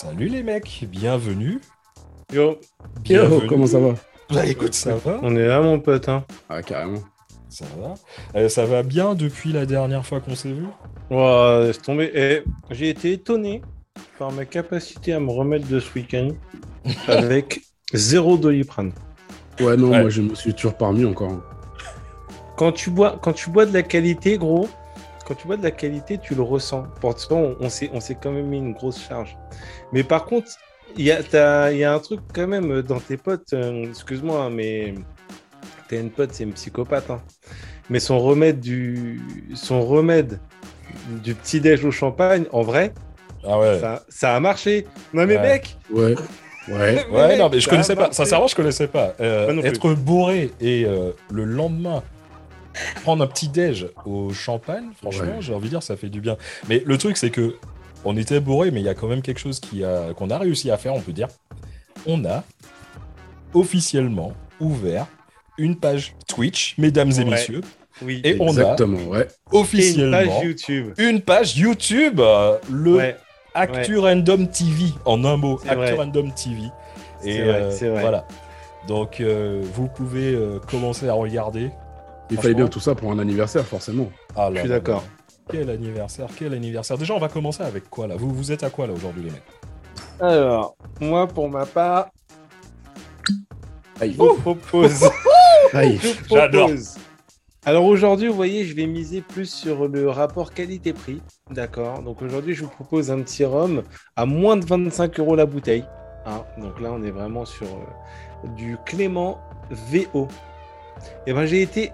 Salut les mecs, bienvenue. Yo, Bienvenue. Yo, comment ça va Bah écoute, ça va, on est là, mon pote. Hein. Ah, carrément. ça va. Euh, ça va bien depuis la dernière fois qu'on s'est vu Ouah, laisse tomber. Eh, J'ai été étonné par ma capacité à me remettre de ce week-end avec zéro doliprane. Ouais, non, Ouais. moi je me suis toujours parmi encore. Quand tu bois, quand tu bois de la qualité, gros, quand tu bois de la qualité, tu le ressens. Pourtant, on, on s'est, on s'est quand même mis une grosse charge. Mais par contre, il y a, t'as- il y a un truc quand même dans tes potes. euh, excuse-moi, mais t'as une pote, c'est une psychopathe. hein. Mais son remède du, son remède du petit déj au champagne, en vrai, Ah ouais. ça, ça a marché. Non mais Ouais. mec, Ouais, ouais. Ouais, mec, non, mais je ça connaissais pas. Sincèrement, je connaissais pas. Euh, être bourré et euh, le lendemain prendre un petit déj au champagne, franchement, Ouais. j'ai envie de dire, ça fait du bien. Mais le truc, c'est que on était bourré, mais il y a quand même quelque chose qui a qu'on a réussi à faire, on peut dire. On a officiellement ouvert une page Twitch, mesdames et messieurs, Oui. et on a Exactement, ouais. Et une officiellement page YouTube. une page YouTube, euh, le Ouais. Actu Random TV, en un mot, Actu vrai. Random TV. C'est Et vrai, euh, c'est vrai. voilà. Donc euh, vous pouvez euh, commencer à regarder. Il fallait bien tout ça pour un anniversaire, forcément. Ah Je suis d'accord. Quel anniversaire, quel anniversaire. Déjà, on va commencer avec quoi là? Vous, vous êtes à quoi là aujourd'hui, les mecs? Alors, moi pour ma part, Aïe. je vous propose. Aïe. J'adore. Alors aujourd'hui, vous voyez, je vais miser plus sur le rapport qualité-prix. D'accord. Donc aujourd'hui, je vous propose un petit rhum à moins de 25 euros la bouteille. Hein, donc là, on est vraiment sur euh, du Clément VO. Et ben, j'ai été,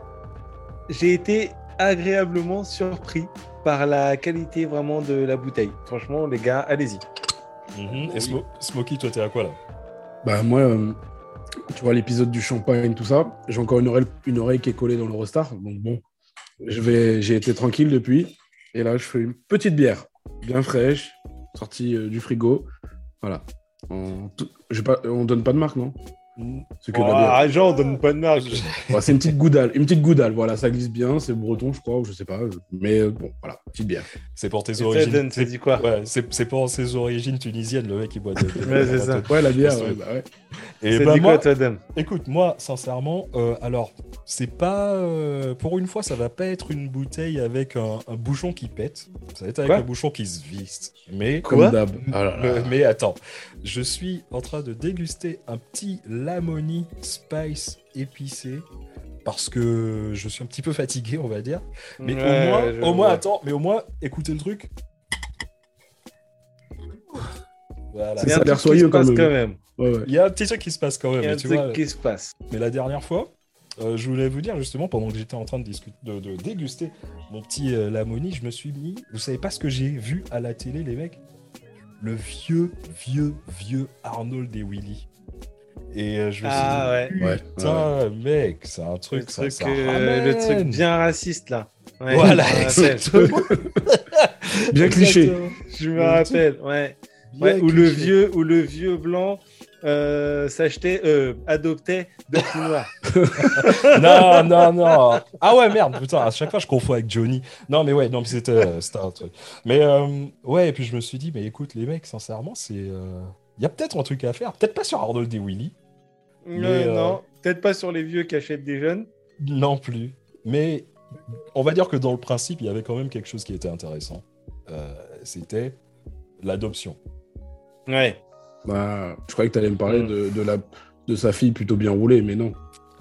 j'ai été agréablement surpris par la qualité vraiment de la bouteille. Franchement, les gars, allez-y. Mhm. Et Smo- Smokey, toi, t'es à quoi là? Bah, moi, euh, tu vois, l'épisode du champagne, tout ça, j'ai encore une oreille, une oreille qui est collée dans l'Eurostar. Donc, bon, j'ai été tranquille depuis. Et là, je fais une petite bière, bien fraîche, sortie euh, du frigo. Voilà. Pas, on donne pas de marque, non? C'est que de la bière. Genre, on donne pas de marge. Ouais, c'est une petite goudale, une petite goudale, voilà, ça glisse bien, c'est breton, je crois, ou je sais pas, mais euh, bon, voilà, petite bière. C'est pour tes origines. C'est- dit quoi Ouais, c'est pour ses origines tunisiennes, le mec qui boit de. Ouais, c'est ça. Ouais, la bière, ouais, bah ouais. Et bah dit moi, quoi, toi, Écoute, moi, sincèrement, euh, alors, c'est pas. euh, pour une fois, ça va pas être une bouteille avec un, un bouchon qui pète. Ça va être avec Quoi un bouchon qui se visse. Mais. Quoi Comme d'hab. Ah mais attends, je suis en train de déguster un petit Lamoni Spice épicé parce que je suis un petit peu fatigué, on va dire. Mais Ouais, au moins, au moins, attends, mais au moins, écoutez le truc. Voilà. Il y a Ça a l'air soyeux quand même. quand même. Ouais, ouais. Il y a un petit truc qui se passe quand même, Il y a mais un tu truc vois. qui se passe. Mais la dernière fois, euh, je voulais vous dire justement, pendant que j'étais en train de, discuter, de, de déguster mon petit euh, Lamoni, je me suis mis. Vous savez pas ce que j'ai vu à la télé, les mecs? Le vieux, vieux, vieux Arnold et Willy. Et euh, je me Ah, suis dit, ouais. putain, mec, c'est un truc, le, ça, truc ça euh, le truc ramène. bien raciste, là. Ouais, Voilà, exactement. Bien cliché. Je me Le rappelle, ouais. Ouais, où le vieux, où le vieux blanc euh, s'achetait, euh, adoptait de noir. non, non, non. Ah ouais, merde, putain, à chaque fois je confonds avec Johnny. Non, mais ouais, non, c'était euh, un truc. Mais euh, ouais, et puis je me suis dit, mais écoute, les mecs, sincèrement, c'est. Il y a peut-être un truc à faire. Peut-être pas sur Arnold et Willy, Non, Mais, euh, non, peut-être pas sur les vieux qui achètent des jeunes. non plus. Mais on va dire que dans le principe, il y avait quand même quelque chose qui était intéressant. Euh, C'était l'adoption. Ouais. Bah, je croyais que tu allais me parler de, de, la, de sa fille plutôt bien roulée, mais non.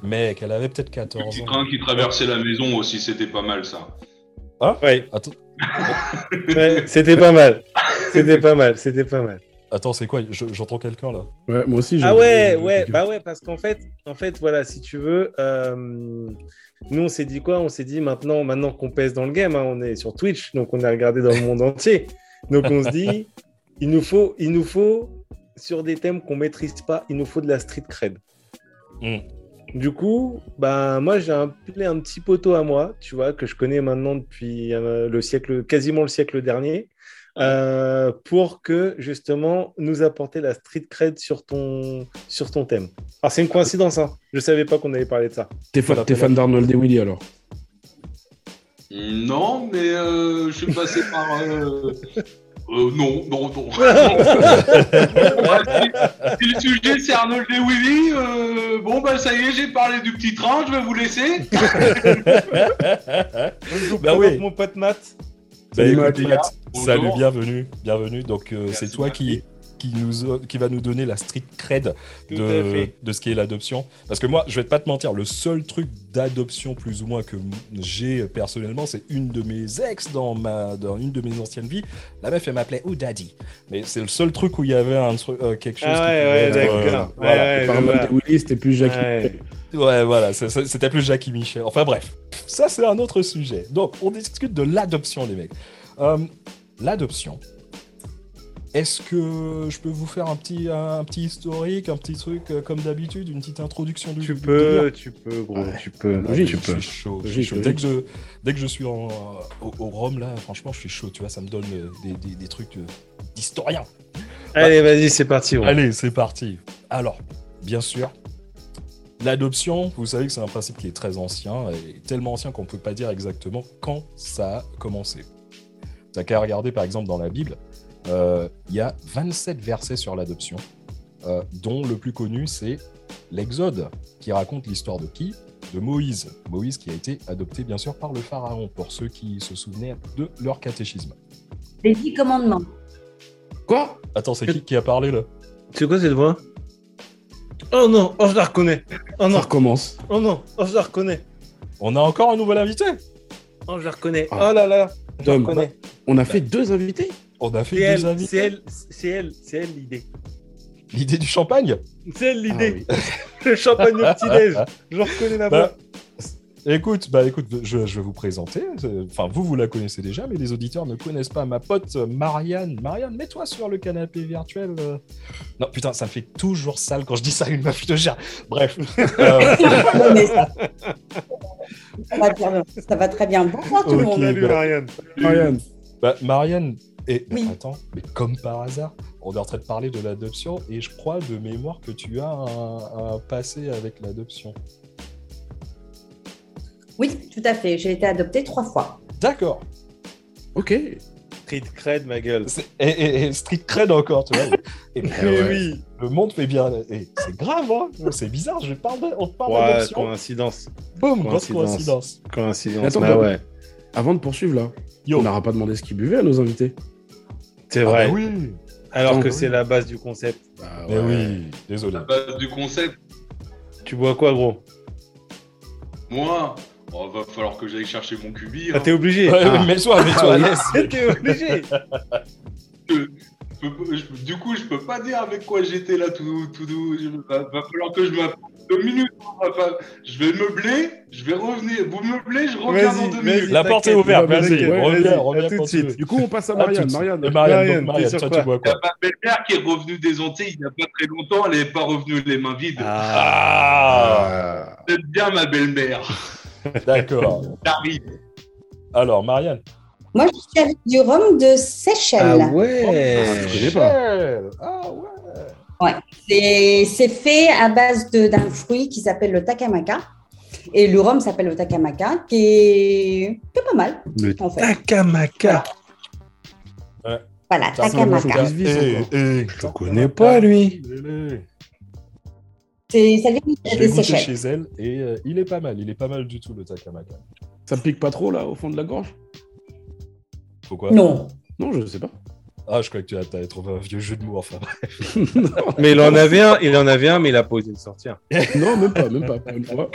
Mec, elle avait peut-être Le 14 petit ans. train qui traversait la maison aussi, c'était pas mal ça. Ouais, Attends, ouais, c'était pas mal. C'était pas mal, c'était pas mal. Attends c'est quoi? Je- J'entends quelqu'un là. Ouais, moi aussi, j'ai- Ah ouais, ouais, bah ouais, parce qu'en fait, en fait, voilà, si tu veux, euh, nous on s'est dit quoi? On s'est dit maintenant, maintenant qu'on pèse dans le game, hein, on est sur Twitch, donc on est regardé dans le monde entier. Donc on se dit, il nous faut, il nous faut sur des thèmes qu'on maîtrise pas, il nous faut de la street cred. Mm. Du coup, bah moi j'ai appelé un petit poteau à moi, tu vois, que je connais maintenant depuis euh, le siècle, quasiment le siècle dernier, euh, pour que justement nous apporter la street cred sur ton, sur ton thème. Alors c'est une coïncidence, hein. je savais pas qu'on allait parler de ça. T'es fan, fan d'Arnold et Willy alors? Non, mais euh, je suis passé par. euh, Euh, non, non, non. si, si le sujet c'est Arnold et Willy, euh, bon bah ça y est, j'ai parlé du petit train, je vais vous laisser. Bah oui. mon pote Matt. Bah, Salut, Bonjour. salut, bienvenue, bienvenue. Donc euh, c'est toi qui. Qui, nous, qui va nous donner la street cred de, ce qui est l'adoption. Parce que moi, je vais pas te mentir, le seul truc d'adoption plus ou moins que j'ai personnellement, c'est une de mes ex dans, ma, dans une de mes anciennes vies. La meuf, elle m'appelait Oh Daddy. Mais c'est le seul truc où il y avait un truc, euh, quelque chose. Ah qui ouais, ouais, euh, d'accord. Ouais, voilà. ouais, Willy, c'était plus Jackie. Ouais. Ouais, voilà, c'était plus Jackie Michel. Enfin bref, ça c'est un autre sujet. Donc, on discute de l'adoption, les mecs. Euh, l'adoption. Est-ce que je peux vous faire un petit, un, petit historique, un petit truc euh, comme d'habitude, une petite introduction du Tu du peux, tu peux, gros, Ouais. tu peux. Logique. tu Je peux. suis chaud. je suis Logique, chaud. logique. Dès, que je, dès que je suis en, au, au Rhum, là, franchement, je suis chaud. Tu vois, ça me donne euh, des, des- des trucs euh, d'historien. Allez, vas-y, c'est parti. gros. Allez, c'est parti. Alors, bien sûr, l'adoption, vous savez que c'est un principe qui est très ancien, et tellement ancien qu'on ne peut pas dire exactement quand ça a commencé. T'as qu'à regarder par exemple dans la Bible, il y a 27 versets sur l'adoption, euh, dont le plus connu c'est l'Exode, qui raconte l'histoire de qui? De Moïse. Moïse qui a été adopté bien sûr par le Pharaon, pour ceux qui se souvenaient de leur catéchisme. Les dix commandements. Quoi? Attends, c'est qui qui a parlé là? C'est quoi cette voix? Oh non, oh je la reconnais. Oh Ça recommence. oh non, oh je la reconnais. On a encore un nouvel invité? Oh je la reconnais. Ah. Oh là là, je la reconnais. On a fait deux invités? On a fait C'est deux elle, invités. c'est elle, c'est elle, c'est elle l'idée. L'idée du champagne C'est elle l'idée. Ah Le champagne au petit-déj. Je reconnais la Bah, voix. Écoute, bah écoute, je, je vais vous présenter. Enfin, vous, vous la connaissez déjà, mais les auditeurs ne connaissent pas ma pote euh, Marianne. Marianne, mets-toi sur le canapé virtuel. euh. Non, putain, ça me fait toujours sale quand je dis ça à une meuf de gère. Bref. Euh, Non, mais ça... ça va bien- ça va très bien. Bonsoir tout le monde. Salut bah. Marianne. Marianne. bah, Marianne, et Oui. attends, mais comme par hasard, on est en train de parler de l'adoption et je crois de mémoire que tu as un, un passé avec l'adoption. Oui, tout à fait. J'ai été adoptée trois fois. D'accord. Ok. Street cred, ma gueule. Et, et- et street cred encore, tu vois. Et puis, euh, oui. Le monde fait bien. Et c'est grave, hein C'est bizarre, je parle de- on parle Ouais, d'adoption. coïncidence. Boum, grosse coïncidence. coïncidence. Coïncidence. Attends, bah bah- ouais. Avant de poursuivre là, Yo. on n'aura pas demandé ce qu'ils buvaient à nos invités. C'est Ah vrai. bah oui. Alors que c'est la base du concept. Bah, Mais oui, désolé. La base du concept, Tu bois quoi, gros? Moi, oh, va falloir que j'aille chercher mon cubi. Ah, hein. t'es obligé. Ouais, Ah. Mets-toi, mets-toi à l'aise. T'es obligé. Je peux- je- du coup, je peux pas dire avec quoi j'étais là tout, tout doux. Va, va falloir que je m'appelle deux minutes. hein, Enfin, je vais meubler, je vais revenir. Vous meublez, je reviens dans deux minutes. La porte est ouverte, reviens, reviens tout de suite. Du coup, on passe à À Marianne. Marianne. Marianne, Marianne, donc, Marianne, toi, tu bois quoi a ma belle-mère qui est revenue des Antilles il n'y a pas très longtemps, elle n'est pas revenue les mains vides. Ah, J'aime bien ma belle-mère. D'accord. Alors, Marianne. Moi, je suis avec du rhum de Seychelles. Ah ouais. je connais pas. Ah ouais. C'est c'est fait à base d'un fruit qui s'appelle le takamaka. Et le rhum s'appelle le takamaka, qui est, qui est pas mal, Le en fait. Takamaka. Voilà, takamaka. Eh, encore. eh, Je connais pas, lui. C'est- Ça vient Je des Seychelles. chez elle et euh, il est pas mal. Il est pas mal du tout, le Takamaka. Ça pique pas trop là au fond de la gorge? Non. Non, je sais pas. Ah, je crois que tu as, t'avais trouvé un vieux jeu de mots. Enfin, Mais il en avait un, il en avait un, mais il a pas osé le sortir. non, même pas, même pas. Pour une fois.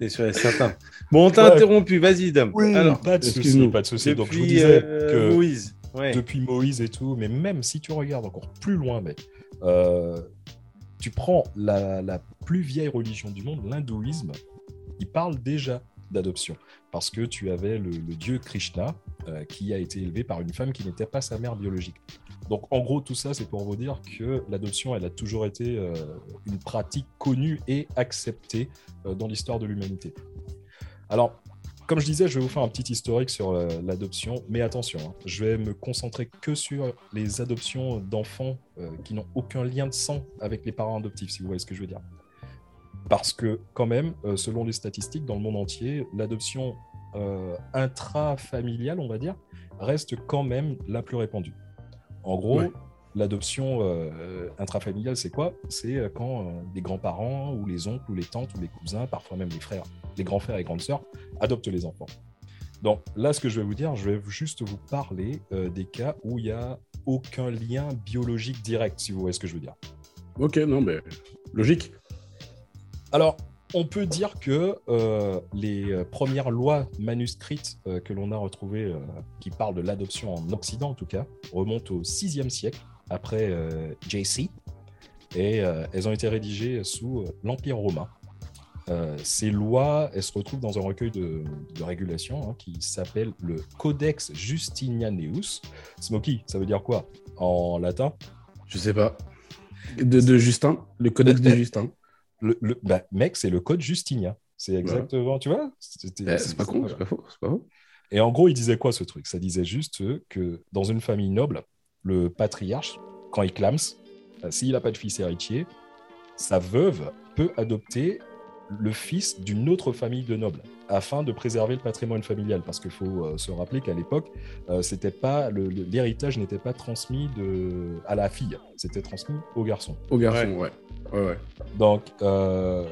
C'est sûr et certain. Bon, on t'a Ouais. interrompu, vas-y, Dom. Alors, pas de souci, pas de souci. Donc, je vous depuis disais euh, que Moïse. Ouais. depuis Moïse et tout, mais même si tu regardes encore plus loin, mec, euh, tu prends la, la plus vieille religion du monde, l'hindouisme, il parle déjà d'adoption. Parce que tu avais le, le dieu Krishna euh, qui a été élevé par une femme qui n'était pas sa mère biologique. Donc en gros, tout ça, c'est pour vous dire que l'adoption, elle a toujours été euh, une pratique connue et acceptée euh, dans l'histoire de l'humanité. Alors, comme je disais, je vais vous faire un petit historique sur l'adoption, mais attention, hein, je vais me concentrer que sur les adoptions d'enfants qui n'ont aucun lien de sang avec les parents adoptifs, si vous voyez ce que je veux dire. Parce que, quand même, selon les statistiques, dans le monde entier, l'adoption euh, intrafamiliale, on va dire, reste quand même la plus répandue. En gros, Ouais. l'adoption euh, intrafamiliale, c'est quoi? C'est euh, quand euh, les grands-parents ou les oncles ou les tantes ou les cousins, parfois même les frères, les grands frères et grandes sœurs, adoptent les enfants. Donc là, ce que je vais vous dire, je vais juste vous parler des cas où il n'y a aucun lien biologique direct, si vous voyez ce que je veux dire. Ok, non, mais logique. Alors, on peut dire que euh, les euh, premières lois manuscrites euh, que l'on a retrouvées, euh, qui parlent de l'adoption en Occident en tout cas, remontent au 6e siècle, après JC, et elles ont été rédigées sous l'Empire romain. Ces lois, elles se retrouvent dans un recueil de, de régulation hein, qui s'appelle le Codex Justinianus. Smoky, ça veut dire quoi en latin? Je sais pas. De, de Justin, le codex de Justin. Le, le- bah, mec, c'est le code Justinien. C'est exactement, tu vois Eh, c'est pas con, c'est pas faux, c'est pas faux. Et en gros, il disait quoi ce truc? Ça disait juste que dans une famille noble, le patriarche, quand il clame, euh, s'il n'a pas de fils héritier, sa veuve peut adopter le fils d'une autre famille de nobles afin de préserver le patrimoine familial. Parce qu'il faut euh, se rappeler qu'à l'époque, euh, c'était pas l'héritage n'était pas transmis de, à la fille, c'était transmis au garçon. Au garçon, ouais. Ouais, ouais. Donc, euh,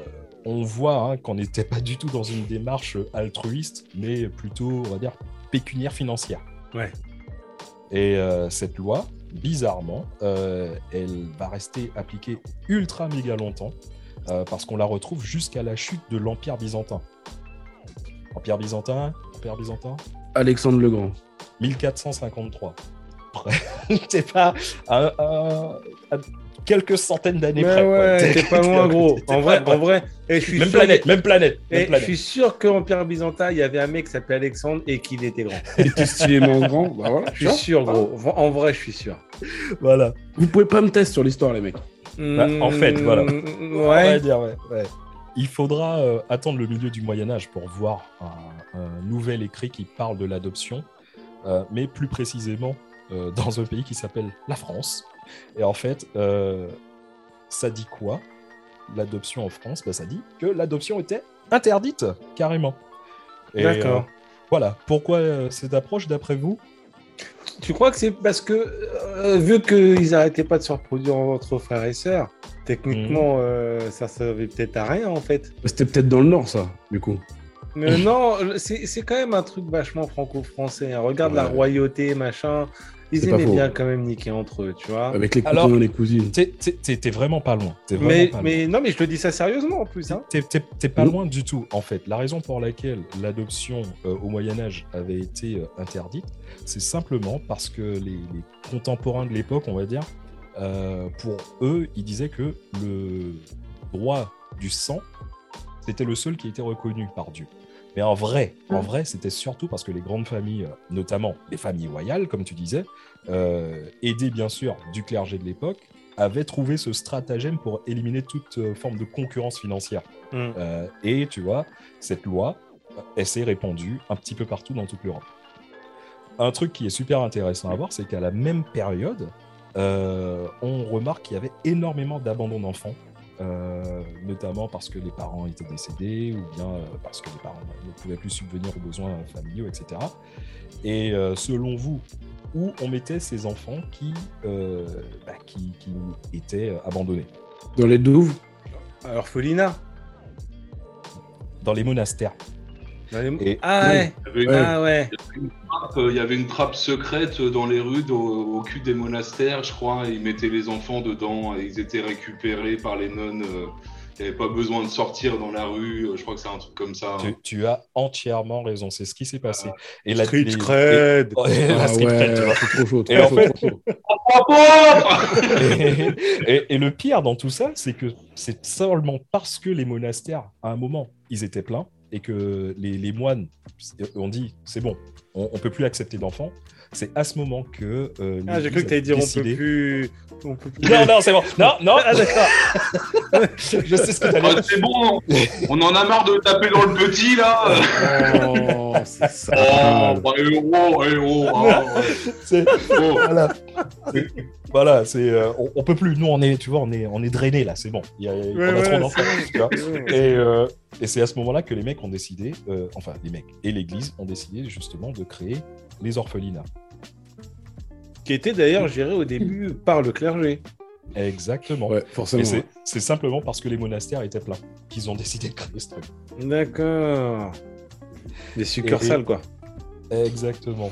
on voit hein, qu'on n'était pas du tout dans une démarche altruiste, mais plutôt, on va dire, pécuniaire financière. Ouais. Et euh, cette loi, bizarrement, euh, elle va rester appliquée ultra méga longtemps, euh, parce qu'on la retrouve jusqu'à la chute de l'Empire byzantin. Empire byzantin, Empire byzantin, Alexandre le Grand. 1453. T'es pas à, à- à quelques centaines d'années près. ouais, t'es pas loin, gros. En vrai, en vrai. Et je suis Même sûr, planète, même planète, et je suis sûr qu'en Pierre Byzantin, il y avait un mec qui s'appelait Alexandre et qu'il était grand. Il était stylément grand. Bah voilà. Je suis sûr, gros. En vrai, je suis sûr. Voilà. Vous pouvez pas me tester sur l'histoire, les mecs. Bah, en fait, voilà. Mm, On va Ouais. dire, ouais, ouais. Il faudra euh, attendre le milieu du Moyen Âge pour voir un, un nouvel écrit qui parle de l'adoption, euh, mais plus précisément euh, dans un pays qui s'appelle la France. Et en fait, euh, ça dit quoi? L'adoption en France, bah, ça dit que l'adoption était interdite, carrément. D'accord. euh, voilà. Pourquoi euh, cette approche, d'après vous? Tu crois que c'est parce que, euh, vu qu'ils arrêtaient pas de se reproduire entre frères et sœurs, techniquement, euh, ça servait peut-être à rien, en fait. C'était peut-être dans le Nord, ça, du coup. Mais non, c'est c'est quand même un truc vachement franco-français. hein. Regarde la royauté, machin. Ils aimaient bien quand même niquer entre eux, tu vois. Avec les cousins et les cousines. T'es- T'es t'es- t'es vraiment pas loin. T'es vraiment Mais, pas loin. mais non, mais je te dis ça sérieusement en plus. Hein. T'es- T'es t'es pas Mm. loin du tout, en fait. La raison pour laquelle l'adoption euh, au Moyen-Âge avait été euh, interdite, c'est simplement parce que les, les contemporains de l'époque, on va dire, euh, pour eux, ils disaient que le droit du sang, c'était le seul qui était reconnu par Dieu. Mais en vrai, en vrai, c'était surtout parce que les grandes familles, euh, notamment les familles royales, comme tu disais, euh, aidées bien sûr du clergé de l'époque, avaient trouvé ce stratagème pour éliminer toute euh, forme de concurrence financière. Mm. Euh, et tu vois, cette loi, elle s'est répandue un petit peu partout dans toute l'Europe. Un truc qui est super intéressant à voir, c'est qu'à la même période, euh, on remarque qu'il y avait énormément d'abandon d'enfants, euh, notamment parce que les parents étaient décédés ou bien euh, parce que les parents ne pouvaient plus subvenir aux besoins familiaux, etc. Et euh, selon vous, où on mettait ces enfants qui, euh, bah, qui, qui étaient abandonnés? Dans les douves. Alors, Folina. Dans les monastères. Dans les- Et- Ah Ouais. Ah ouais. Trappe, euh, il y avait une trappe secrète dans les rues au, au cul des monastères, je crois. et Ils mettaient les enfants dedans et ils étaient récupérés par les nonnes. euh, Il n'y avait pas besoin de sortir dans la rue. euh, Je crois que c'est un truc comme ça. hein. Tu, tu as entièrement raison, c'est ce qui s'est passé. Et la, Street les- cred. et- et la Ah street cred, tu vois. ouais, c'est trop chaud. Trop Et en chaud, fait- trop chaud. et, et- et le pire dans tout ça, c'est que c'est seulement parce que les monastères, à un moment, ils étaient pleins et que les, les moines ont dit c'est bon, on, on peut plus accepter d'enfants. C'est à ce moment que. euh, Ah, j'ai cru que t'allais a dire on peut plus. On peut plus. Non, non, c'est bon. Non, non. Ah, d'accord. Je sais ce que t'allais Ah, dire. c'est bon, on en a marre de taper dans le petit là. Oh, c'est ça. Oh, bah, oh, eh, oh, ouais. C'est- Oh. Voilà. Voilà, c'est euh, on, on peut plus. Nous, on est, tu vois, on est, on est drainé là. C'est bon. Il y a, on a Ouais, trop d'enfants. Et, euh, et c'est à ce moment-là que les mecs ont décidé, euh, enfin les mecs et l'Église ont décidé justement de créer les orphelinats. Qui était d'ailleurs géré au début par le clergé. Exactement. Ouais, Et forcément. c'est- c'est simplement parce que les monastères étaient pleins qu'ils ont décidé de créer ce truc. D'accord. Des succursales, quoi. Exactement.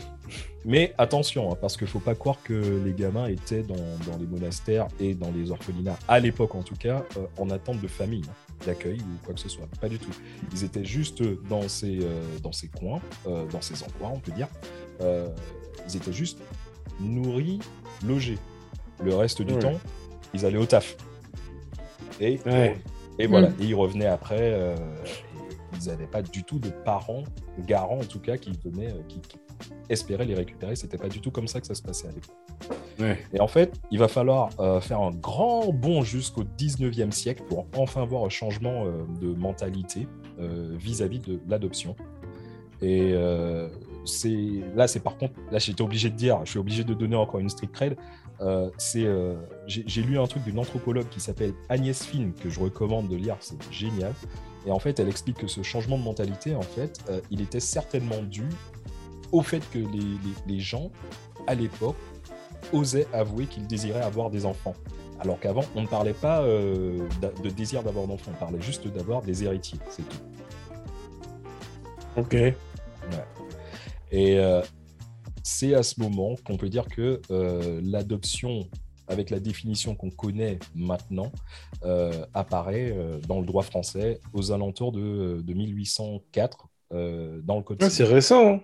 Mais attention, hein, parce qu'il faut pas croire que les gamins étaient dans, dans les monastères et dans les orphelinats, à l'époque en tout cas, euh, en attente de famille, hein, d'accueil ou quoi que ce soit. Pas du tout. Ils étaient juste dans ces, euh, dans ces coins, euh, dans ces endroits, on peut dire. Euh, ils étaient juste nourris, logés. Le reste du Ouais. temps, ils allaient au taf. Et, Ouais. et voilà, Mm. et ils revenaient après. Ils n'avaient pas du tout de parents, garants en tout cas, qui venaient, euh, qui, qui espéraient les récupérer. C'était pas du tout comme ça que ça se passait à l'époque. Ouais. Et en fait, il va falloir euh, faire un grand bond jusqu'au 19e siècle pour enfin voir un changement euh, de mentalité vis-à-vis de l'adoption. Et c'est là, c'est par contre, là, j'étais obligé de dire, je suis obligé de donner encore une strict. Euh, c'est, euh, j'ai j'ai lu un truc d'une anthropologue qui s'appelle Agnès Finn que je recommande de lire, c'est génial. Et en fait, elle explique que ce changement de mentalité, en fait, euh, il était certainement dû au fait que les, les- les gens, à l'époque, osaient avouer qu'ils désiraient avoir des enfants. Alors qu'avant, on ne parlait pas euh, de désir d'avoir d'enfants, on parlait juste d'avoir des héritiers, c'est tout. Ok. Et euh, c'est à ce moment qu'on peut dire que l'adoption, avec la définition qu'on connaît maintenant, euh, apparaît euh, dans le droit français aux alentours de, de 1804 euh, dans le Code Ah, civil. c'est récent. hein.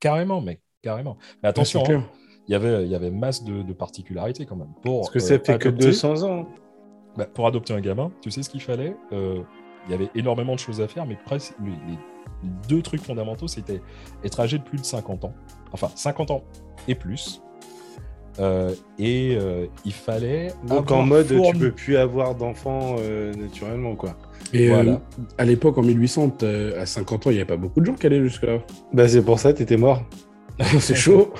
Carrément, mec, carrément. Mais attention, Ouais, c'est hein, il y avait, y avait masse de, de particularités quand même. Pour, Parce que ça fait que adopter- 200 ans. bah, pour adopter un gamin, tu sais ce qu'il fallait Il y avait énormément de choses à faire, mais presque les, les deux trucs fondamentaux, c'était être âgé de plus de 50 ans, enfin 50 ans et plus. Euh, et euh, il fallait. Donc en mode, tu fourni- peux plus avoir d'enfants euh, naturellement, quoi. Et Voilà. euh, à l'époque, en 1800, euh, à 50 ans, il n'y avait pas beaucoup de gens qui allaient jusque-là. Bah c'est pour ça, t'étais mort. c'est chaud.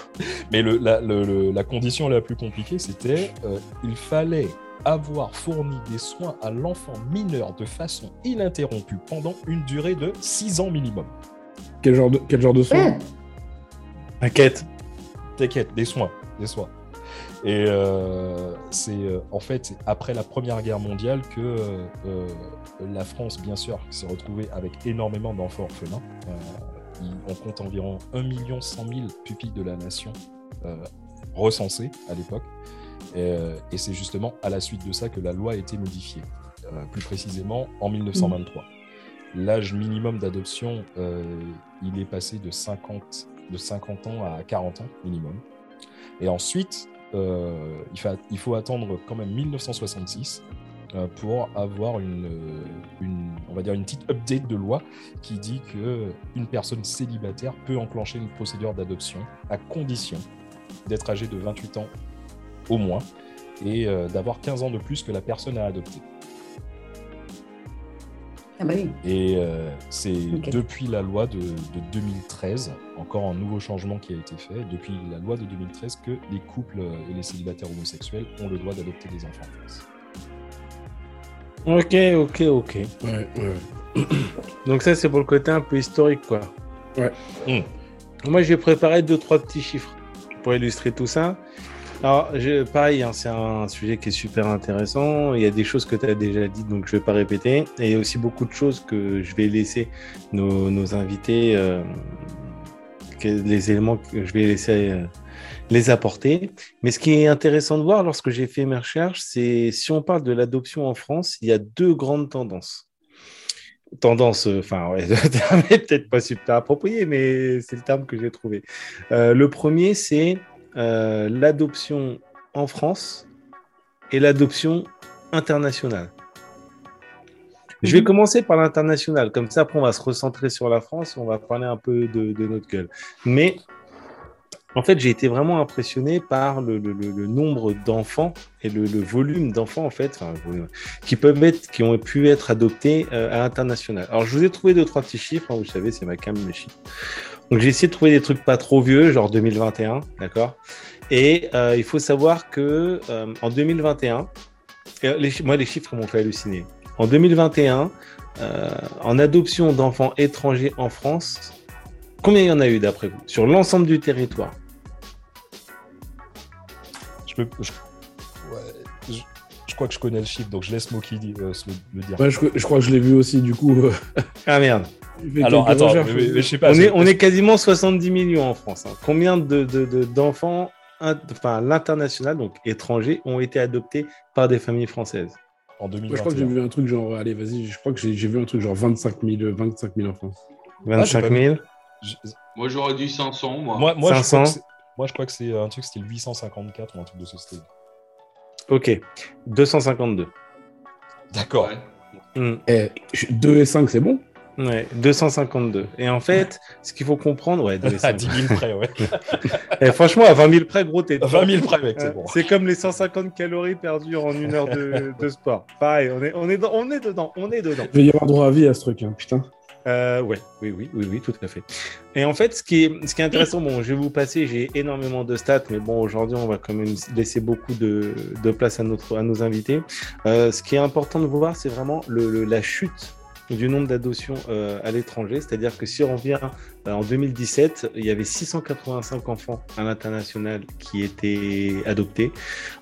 Mais le- la, le- le- la condition la plus compliquée, c'était euh, il fallait avoir fourni des soins à l'enfant mineur de façon ininterrompue pendant une durée de 6 ans minimum. Quel genre de, quel genre de soin Ouais. T'inquiète. T'inquiète, des soins, des soins. Et euh, c'est euh, en fait après la Première Guerre mondiale que euh, la France, bien sûr, s'est retrouvée avec énormément d'enfants orphelins. On compte environ 1 100 000 pupilles de la nation recensées à l'époque. Et, et c'est justement à la suite de ça que la loi a été modifiée, plus précisément en 1923. L'âge minimum d'adoption, il est passé de 50, de 50 ans à 40 ans minimum. Et ensuite, il, fa- il faut attendre quand même 1966 euh, pour avoir une, euh, on va dire une petite update de loi qui dit que une personne célibataire peut enclencher une procédure d'adoption à condition d'être âgé de 28 ans au moins et euh, d'avoir 15 ans de plus que la personne à adopter. Ah bah oui. Et euh, c'est depuis la loi de, de 2013, encore un nouveau changement qui a été fait, depuis la loi de 2013 que les couples euh, et les célibataires homosexuels ont le droit d'adopter des enfants en France. Ok, ok, ok. Ouais, ouais. Donc ça, c'est pour le côté un peu historique, quoi. Ouais. Hmm. Moi, j'ai préparé deux, trois petits chiffres pour illustrer tout ça. Alors, pareil, hein, c'est un sujet qui est super intéressant. Il y a des choses que tu as déjà dites, donc je ne vais pas répéter. Il y a aussi beaucoup de choses que je vais laisser nos, invités, euh, les éléments que je vais laisser euh, les apporter. Mais ce qui est intéressant de voir lorsque j'ai fait mes recherches, c'est si on parle de l'adoption en France, il y a deux grandes tendances tendance, euh, enfin, terme peut-être pas super approprié, mais c'est le terme que j'ai trouvé. Le premier, c'est euh, l'adoption en France et l'adoption internationale. Je vais commencer par l'international, comme ça après on va se recentrer sur la France, on va parler un peu de, de notre gueule. Mais en fait, j'ai été vraiment impressionné par le, le- le- le nombre d'enfants et le, le volume d'enfants en fait, enfin, qui peuvent être, qui ont pu être adoptés euh, à l'international. Alors, je vous ai trouvé deux trois petits chiffres. hein, vous savez, c'est ma cam les chiffres. Donc, j'ai essayé de trouver des trucs pas trop vieux, genre 2021, d'accord? Et euh, il faut savoir que euh, en 2021, et les, chi- moi les chiffres m'ont fait halluciner. En 2021, euh, en adoption d'enfants étrangers en France, combien il y en a eu d'après vous sur l'ensemble du territoire? Je, peux, je, ouais, je, je crois que je connais le chiffre, donc je laisse Moki euh, le, le dire. Ouais, je, je crois que je l'ai vu aussi, du coup. euh, Ah merde. Alors, attends, recherches. mais, mais je sais pas. on, est, on est quasiment 70 millions en France. hein. Combien de, de- de- d'enfants, in- enfin l'international, donc étrangers, ont été adoptés par des familles françaises? En Moi, je crois que j'ai 2021. vu un truc genre, allez, vas-y, je crois que j'ai vu un truc genre 25 000, 25 000 enfants. 25 pas 000 Je- Moi, j'aurais dit 500, moi. Moi, moi, je 500. crois que c'est- moi, je crois que c'est un truc style 854 ou un truc de ce style. Ok. 252. D'accord. Ouais. Hmm. Eh, 2 et 5, c'est bon? Ouais, 252. Et en fait, ce qu'il faut comprendre, ouais, 205. À 10 000 près, ouais. Et franchement, à 20 000 près, gros, t'es 20 000 près, mec, c'est bon. C'est comme les 150 calories perdues en une heure de, de sport. Pareil, on est, on, est dans- on est dedans, on est dedans. Il va y avoir droit à vie à ce truc, hein, putain. Euh, ouais, oui, oui, oui, oui, tout à fait. Et en fait, ce qui est, ce qui est intéressant, bon, je vais vous passer, j'ai énormément de stats, mais bon, aujourd'hui, on va quand même laisser beaucoup de, de place à, notre, à nos invités. Euh, ce qui est important de voir, c'est vraiment le, le- la chute du nombre d'adoptions euh, à l'étranger. C'est-à-dire que si on revient euh, en 2017, il y avait 685 enfants à l'international qui étaient adoptés.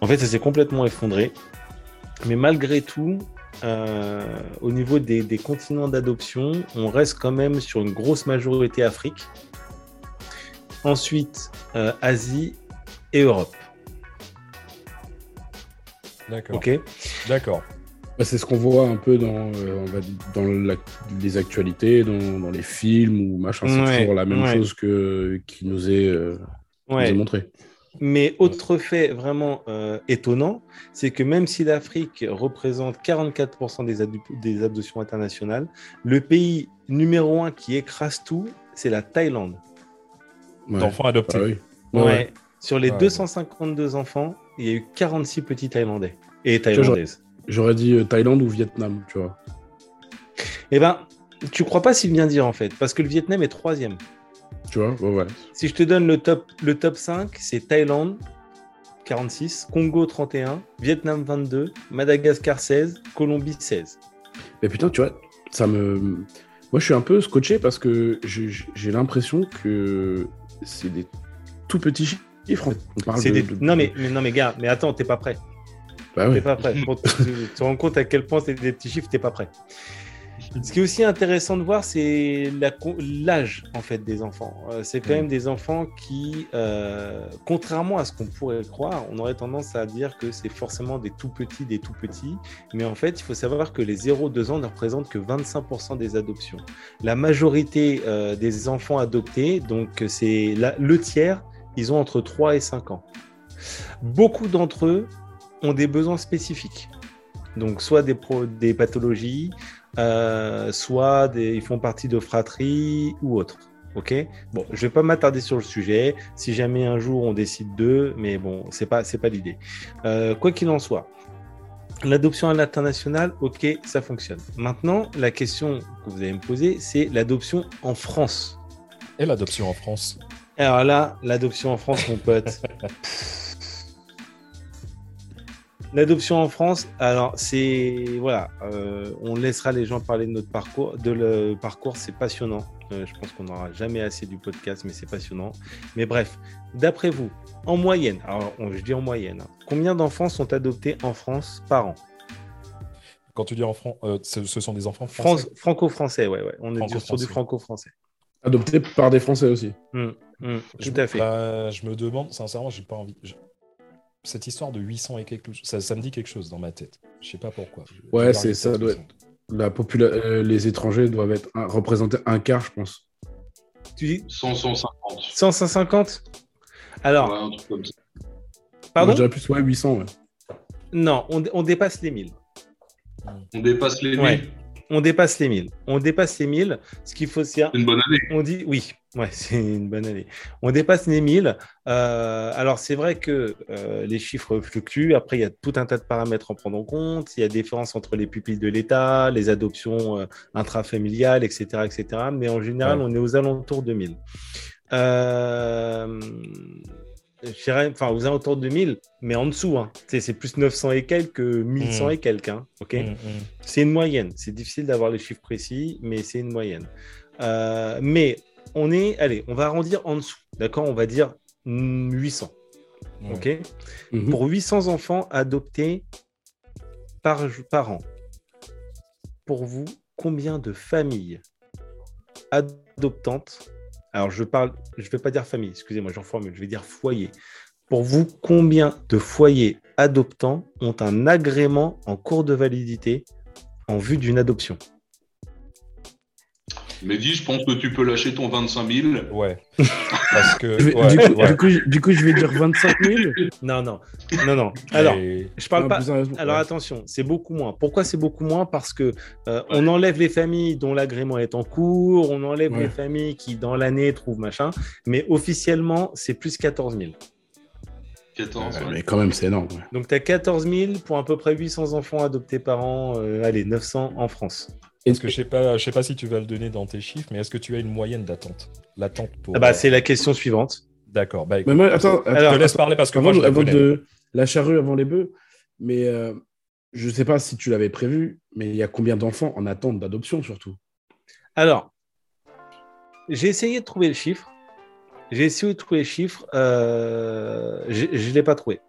En fait, ça s'est complètement effondré. Mais malgré tout, euh, au niveau des, des continents d'adoption, on reste quand même sur une grosse majorité Afrique. Ensuite, Asie et Europe. D'accord. Ok. D'accord. Bah, c'est ce qu'on voit un peu dans, euh, on va dire, dans la- les actualités, dans, dans les films ou machin. C'est Ouais, toujours la même ouais. chose que, qui nous est, euh, nous est Ouais. montré. Mais autre fait vraiment euh, étonnant, c'est que même si l'Afrique représente 44% des, adu- des adoptions internationales, le pays numéro un qui écrase tout, c'est la Thaïlande. Ouais. D'enfants adoptés. Ah oui. Ouais. Ouais. Sur les Ouais. 252 enfants, il y a eu 46 petits Thaïlandais et Thaïlandaises. J'aurais dit euh, Thaïlande ou Vietnam, tu vois. Eh ben, tu crois pas s'il vient dire en fait, parce que le Vietnam est troisième. Tu vois, ouais, ouais. Si je te donne le top, le top 5, c'est Thaïlande, 46, Congo, 31, Vietnam, 22, Madagascar, 16, Colombie, 16. Mais putain, tu vois, ça me. Moi, je suis un peu scotché parce que j'ai l'impression que c'est des tout petits chiffres. On parle C'est de, des- de- Non, mais, mais, non, mais gars, mais attends, t'es pas prêt. Bah T'es ouais. pas prêt. Pour te, rends compte à quel point c'est des petits chiffres, t'es pas prêt. Ce qui est aussi intéressant de voir, c'est l'âge en fait des enfants. Euh, c'est quand Mm. même des enfants qui, euh, contrairement à ce qu'on pourrait croire, on aurait tendance à dire que c'est forcément des tout petits, des tout petits. Mais en fait, il faut savoir que les 0-2 ans ne représentent que 25% des adoptions. La majorité euh, des enfants adoptés, donc c'est le tiers, ils ont entre 3 et 5 ans. Beaucoup d'entre eux ont des besoins spécifiques. Donc, soit des, pro- des pathologies, euh, soit des, ils font partie de fratries ou autres. Ok? Bon, je vais pas m'attarder sur le sujet. Si jamais un jour on décide d'eux, mais bon, c'est pas, c'est pas l'idée. Euh, quoi qu'il en soit, l'adoption à l'international, ok, ça fonctionne. Maintenant, la question que vous allez me poser, c'est l'adoption en France. Et l'adoption en France? Alors là, l'adoption en France, mon pote. L'adoption en France, alors c'est voilà, euh, on laissera les gens parler de notre parcours, de le parcours, c'est passionnant. Euh, je pense qu'on n'aura jamais assez du podcast, mais c'est passionnant. Mais bref, d'après vous, en moyenne, alors on- je dis en moyenne, hein, combien d'enfants sont adoptés en France par an? Quand tu dis en France, ce, ce sont des enfants français? France, Franco-français, ouais, ouais. On est sur du Franco-français. franco-français. Adopté par des Français aussi. Hum, Je- tout à fait. bah, je me demande, sincèrement, j'ai pas envie. je- Cette histoire de 800 et quelque chose, ça, ça me dit quelque chose dans ma tête. Je sais pas pourquoi. Ouais, c'est- ça doit façon. La popula- euh, les étrangers doivent être un- représenter un quart, je pense. Tu dis 100, 150. 150 Alors, Ouais, un truc comme ça. pardon? Moi, je dirais plus ouais, 800. Ouais. Non, on, on dépasse les 1000. On dépasse les 1000. Ouais. On dépasse les 1000. On dépasse les 1000. Ce qu'il faut, c'est. C'est une bonne année. On dit oui. Ouais, c'est une bonne année. On dépasse les 1000. Euh, alors, c'est vrai que euh, les chiffres fluctuent. Après, il y a tout un tas de paramètres à prendre en compte. Il y a des différences entre les pupilles de l'État, les adoptions euh, intrafamiliales, etc., etc. Mais en général, Ouais. on est aux alentours de 1000. Euh, je dirais, enfin, aux alentours de 1000, mais en dessous. Hein. C'est plus 900 et quelques que 1100 Mm. et quelques. hein. OK? Mm, mm. c'est une moyenne. C'est difficile d'avoir les chiffres précis, mais c'est une moyenne. Euh, mais on est, allez, on va arrondir en dessous. D'accord On va dire mm, 800. Ouais. ok? Mhm. Pour 800 enfants adoptés par, par an, pour vous, combien de familles adoptantes Alors, je parle, je ne vais pas dire famille, excusez-moi, j'en formule, je vais dire foyer. Pour vous, combien de foyers adoptants ont un agrément en cours de validité en vue d'une adoption? Mehdi, je pense que tu peux lâcher ton 25 000. Ouais. Parce que. Ouais, du, coup, ouais. du, coup, je- du coup, je vais dire 25 000. Non, non, non, non. Alors, Et- je parle Non, pas. Alors ouais. attention, c'est beaucoup moins. Pourquoi c'est beaucoup moins? Parce que euh, on enlève les familles dont l'agrément est en cours, on enlève Ouais. les familles qui dans l'année trouvent machin, mais officiellement c'est plus 14 000. 14. Ouais, ouais. mais quand même, c'est énorme. ouais. Donc tu as 14 000 pour à peu près 800 enfants adoptés par an, euh, allez 900 en France. Parce que je sais pas, je sais pas si tu vas le donner dans tes chiffres, mais est-ce que tu as une moyenne d'attente? L'attente pour. Ah bah euh, c'est la question suivante. D'accord. Bah, écoute, Mais moi, attends, je alors, te laisse parler parce que avant, moi, je la avant de la charrue avant les bœufs, mais euh, je sais pas si tu l'avais prévu, mais il y a combien d'enfants en attente d'adoption surtout? Alors, j'ai essayé de trouver le chiffre. J'ai essayé de trouver le chiffre. euh, je ne l'ai pas trouvé.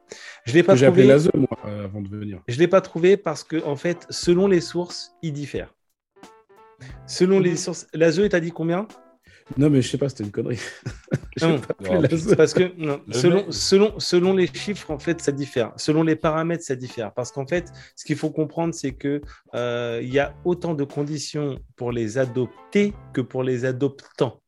Je l'ai pas Que j'ai appelé trouvé. l'ASE, moi, euh, avant de venir. Je ne l'ai pas trouvé parce que, en fait, selon les sources, il diffère. Selon les sources, l'ASE, t'a dit combien? Non, mais je sais pas, c'était une connerie. Non. Parce que non, Le selon, mec- selon, selon les chiffres, en fait, ça diffère. Selon les paramètres, ça diffère. Parce qu'en fait, ce qu'il faut comprendre, c'est que euh, il y a autant de conditions pour les adopter que pour les adoptants.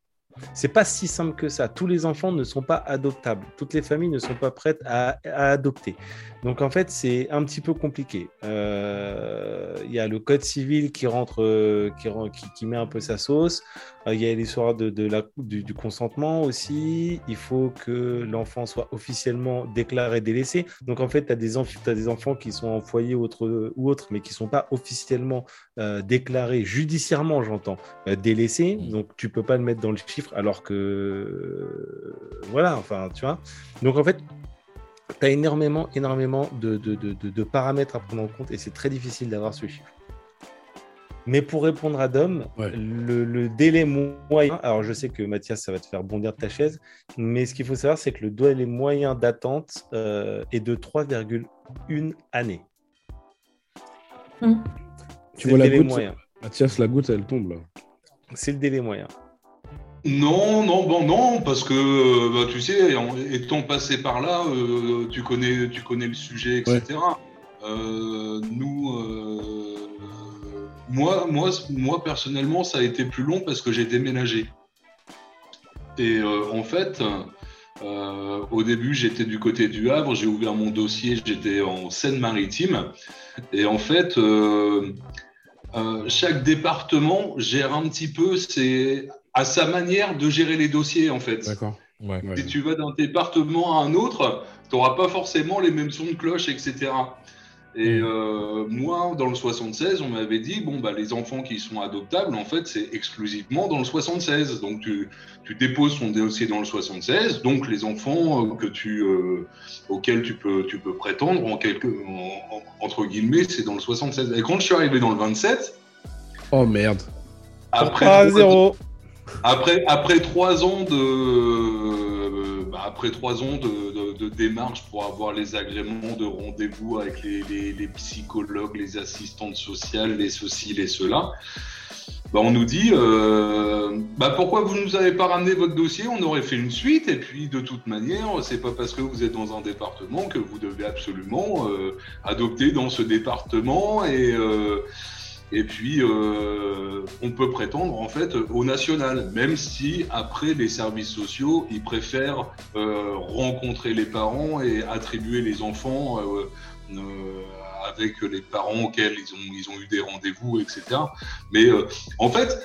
C'est pas si simple que ça. Tous les enfants ne sont pas adoptables. Toutes les familles ne sont pas prêtes à, à adopter. Donc en fait, c'est un petit peu compliqué. Euh, Il y a le code civil qui rentre, euh, qui, ren- qui, qui met un peu sa sauce. Euh, Il y a l'histoire de, de la, du, du consentement aussi. Il faut que l'enfant soit officiellement déclaré délaissé. Donc en fait, tu as, des enfants qui sont en foyer ou autre, ou autre mais qui ne sont pas officiellement euh, déclarés, judiciairement j'entends, délaissés. Mm. Donc tu peux pas le mettre dans le chiffre alors que... voilà, enfin, tu vois. Donc en fait, tu as énormément, énormément de, de, de, de- de paramètres à prendre en compte et c'est très difficile d'avoir ce chiffre. Mais pour répondre à Dom, Ouais. le, le délai moyen, alors je sais que Mathias, ça va te faire bondir de ta chaise, mais ce qu'il faut savoir, c'est que le délai moyen d'attente euh, est de 3,1 années. C'est Tu vois la goutte? moyen. Mathias, la goutte, elle tombe là. C'est le délai moyen. Non, non, bon, non, parce que euh, bah, tu sais, en étant passé par là, euh, tu connais, tu connais le sujet, etc. Euh, nous, euh, moi, moi, moi personnellement, ça a été plus long parce que j'ai déménagé. Et en fait, au début, j'étais du côté du Havre, j'ai ouvert mon dossier, j'étais en Seine-Maritime, et en fait. chaque département gère un petit peu c'est à sa manière de gérer les dossiers en fait. D'accord. Ouais. Ouais. Si tu vas d'un département à un autre, tu n'auras pas forcément les mêmes sons de cloche, etc. Et Mm. euh, moi, dans le 76, on m'avait dit bon bah les enfants qui sont adoptables, en fait, c'est exclusivement dans le 76. Donc tu, tu déposes ton dossier dans le 76. Donc les enfants euh, que tu euh, auxquels tu peux tu peux prétendre en quelque en- en- entre guillemets, c'est dans le 76. Et quand je suis arrivé dans le 27, Oh merde. après 3 trois- 0. Après, après trois ans de, bah, après trois ans de, de, de démarche pour avoir les agréments de rendez-vous avec les, les, les psychologues, les assistantes sociales, les ceci, les cela, bah, on nous dit euh, bah, pourquoi vous nous avez pas ramené votre dossier? On aurait fait une suite et puis de toute manière, c'est pas parce que vous êtes dans un département que vous devez absolument euh, adopter dans ce département et euh, et puis, euh, on peut prétendre en fait au national, même si après les services sociaux, ils préfèrent euh, rencontrer les parents et attribuer les enfants euh, avec les parents auxquels ils ont, ils ont eu des rendez-vous, etc. Mais en fait,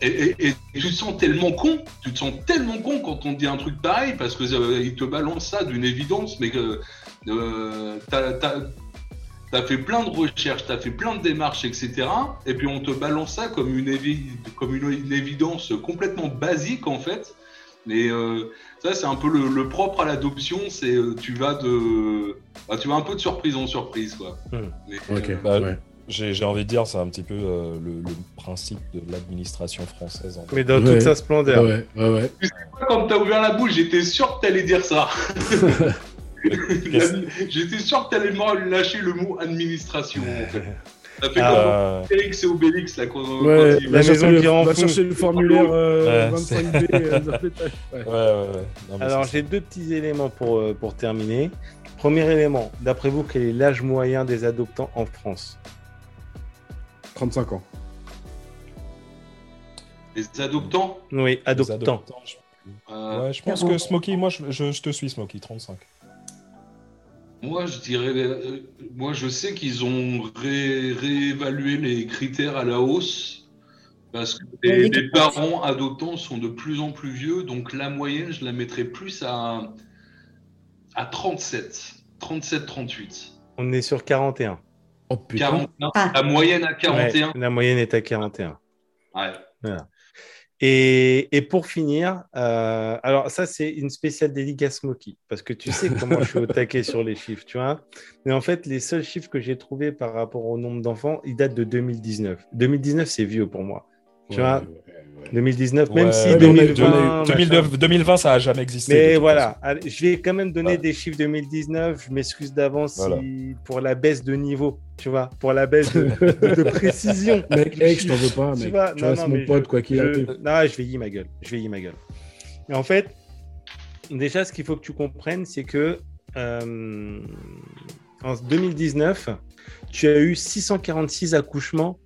et, tu te sens tellement con, tu te sens tellement con quand on te dit un truc pareil parce que ils te balancent ça d'une évidence, mais que t'as- t'as- T'as fait plein de recherches, t'as fait plein de démarches, etc. Et puis on te balance ça comme une, évi- comme une, une évidence complètement basique en fait. Mais euh, ça c'est un peu le, le propre à l'adoption, c'est euh, tu vas de, bah, tu vas un peu de surprise en surprise quoi. Hmm. Mais, Ok. euh, Bah, ouais. J'ai j'ai envie de dire, c'est un petit peu euh, le, le principe de l'administration française. en fait. Mais dans Ouais. toute sa splendeur. Ouais, ouais, ouais. quand t'as ouvert la bouche, j'étais sûr que t'allais dire ça. J'étais sûr que t'allais me lâcher le mot administration. En fait. Ça fait Ah. comme Euh, Félix et Obélix là Ouais, la maison qui rend va fou. chercher le formulaire euh, Ouais, 25B. euh. Ouais. ouais, ouais. Non, mais Alors j'ai deux petits éléments pour, euh, pour terminer. Premier élément, d'après vous, quel est l'âge moyen des adoptants en France? 35 ans. les adoptants? Oui, les adoptants. je- euh, Ouais, je pense que Smokey, moi, je, je- je te suis, Smokey, 35. Moi, je dirais, euh, moi, je sais qu'ils ont ré- réévalué les critères à la hausse parce que les, parents adoptants sont de plus en plus vieux, donc la moyenne, je la mettrais plus à, à 37, 37, 38, On est sur 41. Oh putain. 41. Ah. La moyenne à 41. Ouais, la moyenne est à 41. Ouais. Et, et pour finir, euh, alors ça c'est une spéciale dédicace Smokey, parce que tu sais comment je suis au taquet sur les chiffres, tu vois. Mais en fait, les seuls chiffres que j'ai trouvés par rapport au nombre d'enfants, ils datent de 2019. 2019, c'est vieux pour moi. Tu Ouais, vois, ouais. 2019, même Ouais, si mais on a- 2020, on a eu- machin. 2009, 2020, ça a jamais existé. Mais voilà, allez, je vais quand même donner Ouais. des chiffres 2019. Je m'excuse d'avance Voilà. si- pour la baisse de niveau, tu vois, pour la baisse de, de précision. Mec, mec, je t'en veux pas, Tu mec. vois, tu non, restes non, mon mais pote, je- quoi qu'il Je- arrive. Non, je vais y ma gueule. Je vais y ma gueule. Et en fait, déjà, ce qu'il faut que tu comprennes, c'est que euh, en 2019, tu as eu 646 accouchements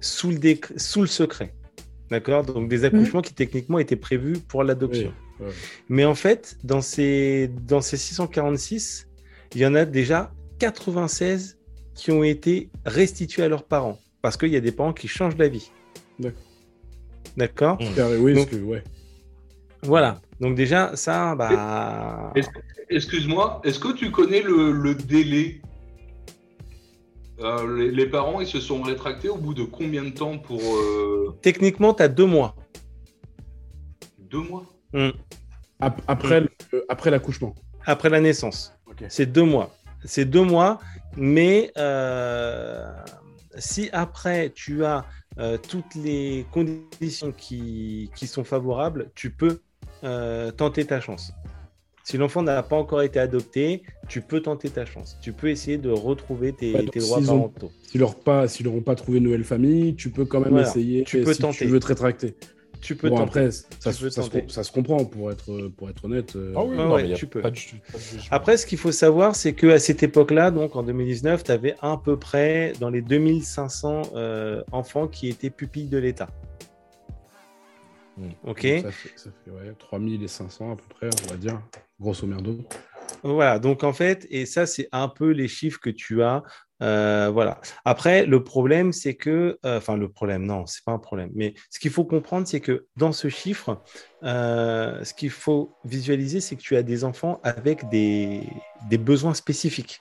sous le, déc- sous le secret. D'accord Donc, des accouchements qui techniquement étaient prévus pour l'adoption. Oui, ouais. Mais en fait, dans ces, dans ces 646, il y en a déjà 96 qui ont été restitués à leurs parents. Parce qu'il y a des parents qui changent d'avis. D'accord. D'accord oui, Donc- parce que, ouais. Voilà. Donc déjà, ça, bah... Excuse-moi, est-ce que tu connais le, le délai Euh, les, les parents, ils se sont rétractés au bout de combien de temps pour euh, Techniquement, tu as deux mois. deux mois? Après, le- après l'accouchement. après la naissance. C'est deux mois. C'est deux mois, mais euh, si après tu as euh, toutes les conditions qui, qui sont favorables, tu peux euh, tenter ta chance. Si l'enfant n'a pas encore été adopté, tu peux tenter ta chance. Tu peux essayer de retrouver tes, Ouais, donc tes droits parentaux. S'ils n'auront pas, s'ils n'auront pas trouvé une nouvelle famille, tu peux quand même Voilà. essayer. Tu peux si tenter. tu veux te rétracter. Tu peux bon, tenter. après, ça, Tu peux se- ça se, tenter. ça se comprend, pour être, pour être honnête. euh, Ah oui, non, ouais, tu peux. Pas de, pas de jugement. Après, ce qu'il faut savoir, c'est qu'à cette époque-là, donc en 2019, tu avais à peu près dans les 2500 euh, enfants qui étaient pupilles de l'État. Hmm. Ok Ça fait, ça fait ouais, 3500 à peu près, on va dire, grosso merdo. Voilà, donc en fait, et ça, c'est un peu les chiffres que tu as. euh, voilà. Après, le problème, c'est que, euh, enfin, le problème, non, c'est pas un problème. Mais ce qu'il faut comprendre, c'est que dans ce chiffre, euh, ce qu'il faut visualiser, c'est que tu as des enfants avec des, des besoins spécifiques.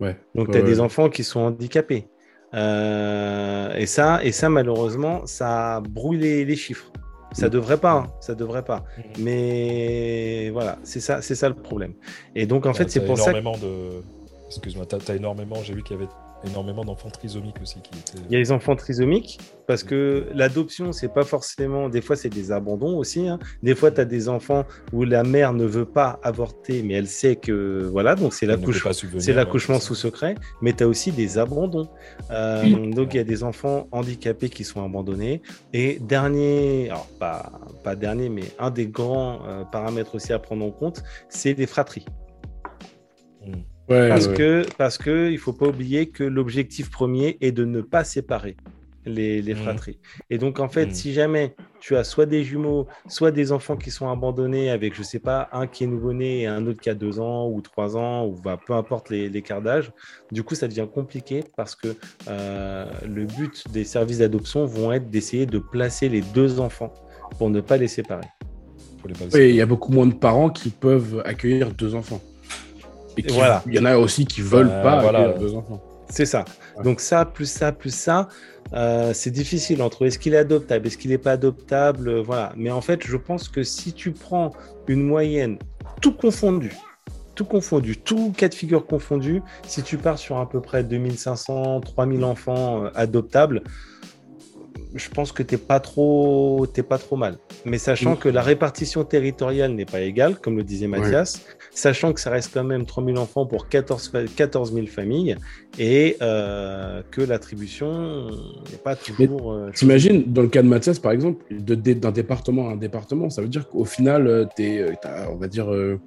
Ouais. Donc, tu as ouais. des enfants qui sont handicapés. Et, ça, et ça, malheureusement, ça brouille les, les chiffres. Ça Mm. devrait pas, hein, ça devrait pas. Mais voilà, c'est ça, c'est ça le problème. Et donc, en Ouais, fait, c'est pour ça que énormément de. Excuse-moi, t'as as énormément. J'ai vu qu'il y avait énormément d'enfants trisomiques aussi qui étaient. il y a les enfants trisomiques, parce que l'adoption, c'est pas forcément. Des fois, c'est des abandons aussi. hein. Des fois, tu as des enfants où la mère ne veut pas avorter, mais elle sait que. Voilà, donc c'est l'accouchement. ouais, sous secret, mais tu as aussi des abandons. Euh, donc il y a des enfants handicapés qui sont abandonnés. Et dernier, alors pas, pas dernier, mais un des grands euh, paramètres aussi à prendre en compte, c'est les fratries. Ouais, Parce ouais. que parce que il faut pas oublier que l'objectif premier est de ne pas séparer les, les Mhm. fratries. Et donc en fait, Mhm. si jamais tu as soit des jumeaux, soit des enfants qui sont abandonnés avec, je sais pas, un qui est nouveau-né et un autre qui a deux ans ou trois ans, ou bah, peu importe les- l'écart d'âge, du coup ça devient compliqué parce que euh, le but des services d'adoption vont être d'essayer de placer les deux enfants pour ne pas les séparer. Les. Oui, il y a beaucoup moins de parents qui peuvent accueillir deux enfants. Et qui- Voilà. Il y en a aussi qui veulent Euh, pas voilà. accueillir deux enfants. C'est ça. Ouais. Donc ça, plus ça, plus ça, euh, c'est difficile entre est-ce qu'il est adoptable, est-ce qu'il n'est pas adoptable, euh, voilà. Mais en fait, je pense que si tu prends une moyenne, tout confondu, tout confondu, tout cas de figure confondu, si tu pars sur à peu près 2500, 3000 enfants adoptables, je pense que t'es pas trop, t'es pas trop mal. Mais sachant Mm. que la répartition territoriale n'est pas égale, comme le disait Mathias, sachant que ça reste quand même 3000 enfants pour 14, fa- 14 000 familles et euh, que l'attribution n'est pas toujours. euh, T'imagines, dans le cas de Mathias, par exemple, de- de- d'un département à un département, ça veut dire qu'au final, euh, t'es, euh, t'as, on va dire, euh,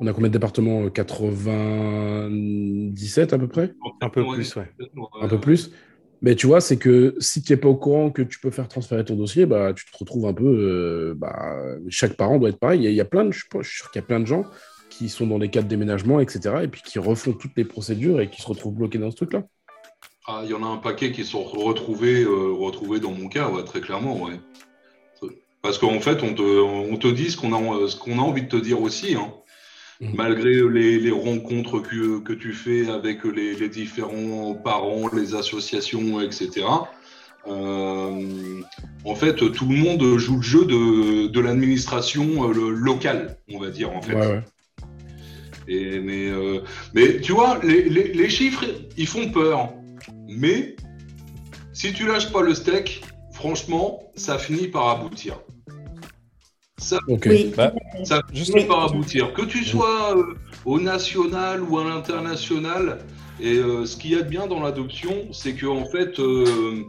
on a combien de départements? Euh, 97 à peu près? Un peu Ouais. plus, ouais. Un peu plus mais tu vois, c'est que si tu n'es pas au courant que tu peux faire transférer ton dossier, bah, tu te retrouves un peu. euh, bah, chaque parent doit être pareil. Il y a, plein de, je je suis sûr qu'il y a plein de gens qui sont dans les cas de déménagement, etc., et puis qui refont toutes les procédures et qui se retrouvent bloqués dans ce truc-là. Ah, il y en a un paquet qui sont retrouvés, euh, retrouvés dans mon cas, ouais, très clairement, ouais. Parce qu'en fait, on te, on te dit ce qu'on a, a envie de te dire aussi, hein. Mhm. Malgré les, les rencontres que, que tu fais avec les, les différents parents, les associations, etc. euh, en fait, tout le monde joue le jeu de, de l'administration euh, le- locale, on va dire, en fait. Ouais, ouais. Et, mais, euh, mais tu vois, les, les- les chiffres, ils font peur. Mais si tu lâches pas le steak, franchement, ça finit par aboutir. Ça, Ok. Oui, Bah, ça Juste- finit par aboutir. Que tu sois euh, au national ou à l'international, et euh, ce qu'il y a de bien dans l'adoption, c'est que en fait, euh,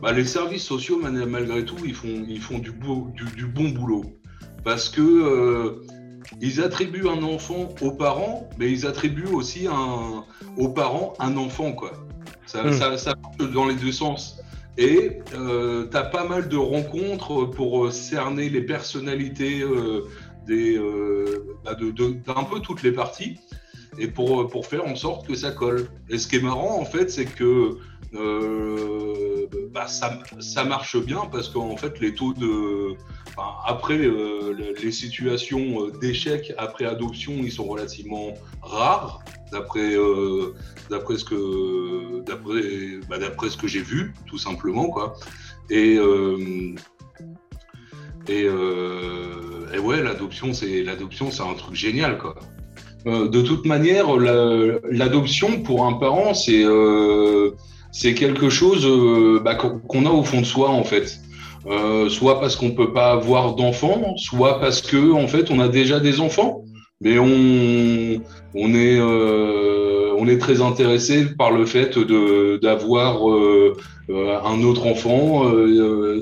bah, les services sociaux, malgré tout, ils font, ils font du, beau- du, du bon boulot. Parce que euh, ils attribuent un enfant aux parents, mais ils attribuent aussi un, aux parents un enfant, quoi. Ça, Mm. ça, ça marche dans les deux sens. Et euh, tu as pas mal de rencontres pour euh, cerner les personnalités euh, euh, bah, de, d'un peu toutes les parties et pour, pour faire en sorte que ça colle. Et ce qui est marrant, en fait, c'est que bah, ça, ça marche bien parce qu'en fait, les taux de. après, le- les situations d'échec après adoption, ils sont relativement rares, d'après euh, d'après ce que d'après bah, d'après ce que j'ai vu, tout simplement, quoi. Et. euh, et, euh, et ouais, l'adoption, c'est l'adoption, c'est un truc génial, quoi. Euh, de toute manière, la- l'adoption pour un parent, c'est c'est quelque chose bah, qu'on a au fond de soi, en fait. Soit parce qu'on peut pas avoir d'enfants, soit parce que en fait on a déjà des enfants, mais on on est euh, on est très intéressé par le fait d'avoir euh, euh, un autre enfant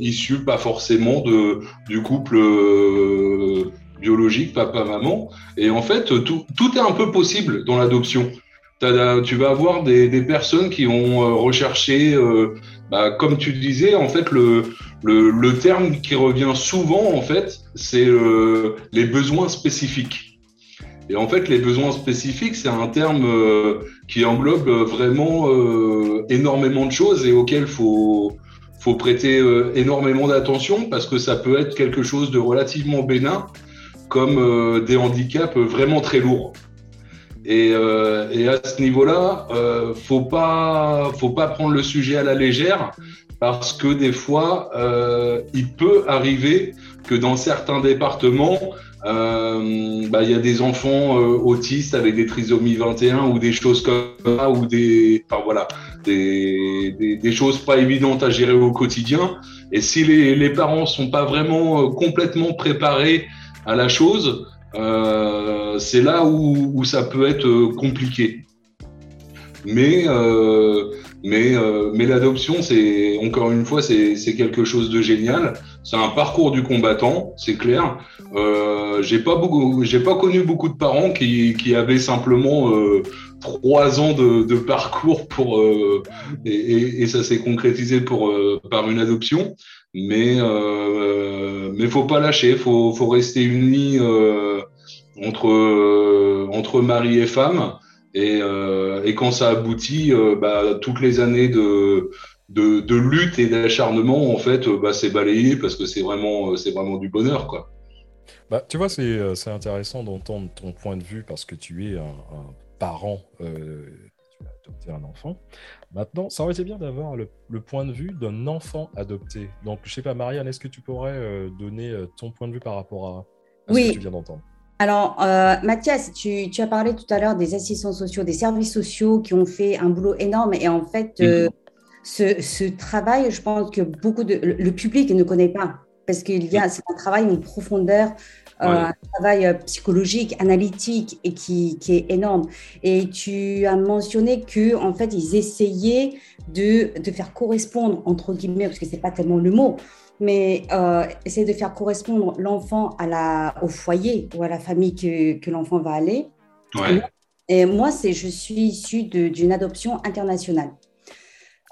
issu pas forcément de du couple biologique papa maman. Et en fait tout tout est un peu possible dans l'adoption. Tu vas avoir des, personnes qui ont recherché bah, comme tu disais en fait le, le le terme qui revient souvent en fait c'est les besoins spécifiques et en fait les besoins spécifiques c'est un terme euh, qui englobe euh, vraiment euh, énormément de choses et auquel faut faut prêter énormément d'attention parce que ça peut être quelque chose de relativement bénin comme des handicaps vraiment très lourds. Et, à ce niveau-là, euh, faut pas faut pas prendre le sujet à la légère parce que des fois, il peut arriver que dans certains départements, euh, bah, il y a des enfants euh, autistes avec des trisomies 21 ou des choses comme ça, ou des, voilà, des, des, choses pas évidentes à gérer au quotidien. Et si les, les parents sont pas vraiment euh, complètement préparés à la chose, c'est là où, ça peut être compliqué. Mais mais euh, mais l'adoption, c'est encore une fois, c'est quelque chose de génial. C'est un parcours du combattant, c'est clair. Euh, j'ai pas beaucoup, j'ai pas connu beaucoup de parents qui qui avaient simplement euh, trois ans de, de parcours pour euh, et, et, et ça s'est concrétisé pour euh, par une adoption. Mais euh, mais faut pas lâcher, faut faut rester unis euh, entre euh, entre mari et femme. Et, euh, et quand ça aboutit, euh, bah, toutes les années de, de, de lutte et d'acharnement, en fait, euh, bah, c'est balayé parce que c'est vraiment, c'est vraiment du bonheur, quoi. Bah, tu vois, c'est c'est intéressant d'entendre ton point de vue parce que tu es un, un parent, euh, tu as adopté un enfant. Maintenant, ça aurait été bien d'avoir le, le point de vue d'un enfant adopté. Donc, je sais pas, Marianne, est-ce que tu pourrais donner ton point de vue par rapport à, à ce que tu viens d'entendre? Alors, euh, Mathias, tu, tu as parlé tout à l'heure des assistants sociaux, des services sociaux qui ont fait un boulot énorme. Et en fait, euh, ce, ce travail, je pense que beaucoup de le public ne connaît pas parce qu'il y a c'est un travail en profondeur, euh, un travail psychologique, analytique et qui, qui est énorme. Et tu as mentionné que en fait ils essayaient de, de faire correspondre entre guillemets parce que c'est pas tellement le mot, mais euh, essayer de faire correspondre l'enfant à la au foyer ou à la famille que, que l'enfant va aller. Ouais. Et moi, c'est, je suis issue de- d'une adoption internationale.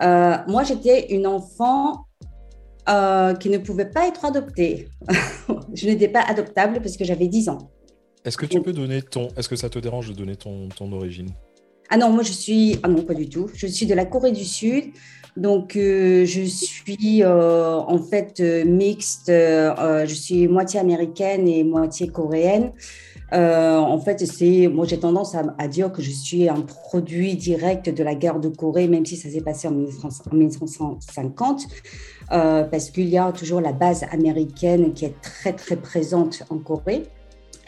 Euh, moi, j'étais une enfant euh, qui ne pouvait pas être adoptée. je n'étais pas adoptable parce que j'avais 10 ans. Est-ce que tu peux donner ton. Est-ce que ça te dérange de donner ton, ton origine? Ah non, moi, je suis... Ah non, pas du tout. Je suis de la Corée du Sud. Donc, euh, je suis euh, en fait euh, mixte. euh, euh, je suis moitié américaine et moitié coréenne. Euh, en fait, c'est, moi, j'ai tendance à, à dire que je suis un produit direct de la guerre de Corée, même si ça s'est passé en 1900 en 1950, euh, parce qu'il y a toujours la base américaine qui est très, très présente en Corée.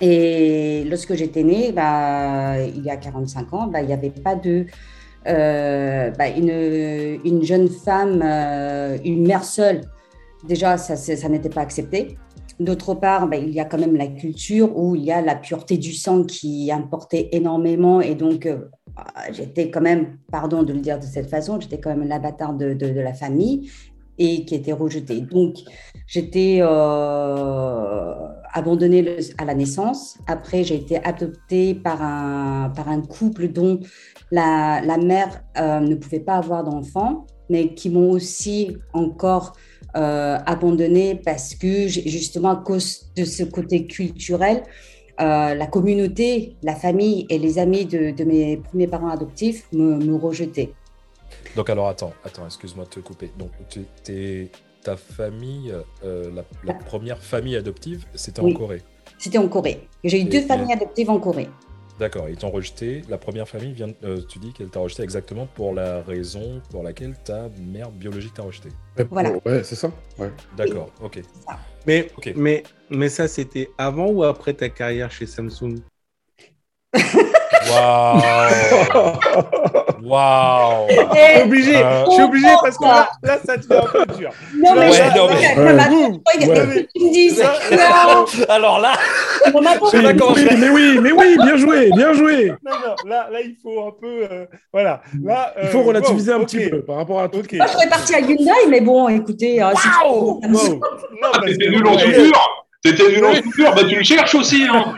Et lorsque j'étais née, bah, il y a 45 ans, bah, il n'y avait pas de... euh, bah, une, une jeune femme, euh, une mère seule, déjà, ça, n'était pas accepté. D'autre part, il y a quand même la culture où il y a la pureté du sang qui importait énormément. Et donc, euh, j'étais quand même, pardon de le dire de cette façon, j'étais quand même l'avatar de, de la famille et qui était rejetée. Donc, j'étais euh, abandonnée à la naissance. Après, j'ai été adoptée par un, par un couple dont la, la mère euh, ne pouvait pas avoir d'enfant, mais qui m'ont aussi encore euh, abandonnée parce que justement à cause de ce côté culturel, la communauté, la famille et les amis de, de mes premiers parents adoptifs me, me rejetaient. Donc, alors, attends, attends, excuse-moi de te couper. Donc, tu- t'es- ta famille, euh, la, la première famille adoptive, c'était Oui. en Corée. C'était en Corée. J'ai eu Et- deux et- familles adoptives en Corée. D'accord, ils t'ont rejeté. La première famille, vient, euh, tu dis qu'elle t'a rejeté exactement pour la raison pour laquelle ta mère biologique t'a rejeté. Ouais, Voilà. Ouais, c'est ça. Ouais. D'accord, ok. Mais, Ok. mais, mais ça, c'était avant ou après ta carrière chez Samsung? Waouh Waouh Je suis obligé, Euh, je suis obligé parce que là, là, ça devient un peu dur. Non, mais Ouais, je- non, mais- tu me dises. Ça- Non, Alors là, on mais oui, mais oui, bien joué, bien joué. Non, non, là, là, il faut un peu. euh, voilà. Là, Il faut euh, relativiser wow, un petit peu par rapport à tout. Ok. Moi, je serais partie à Hyundai, mais bon, écoutez. euh, Wow, wow. Non, Ah, parce t'étais que- nul en ouais, soudure T'étais nul en soudure, bah tu le cherches aussi, hein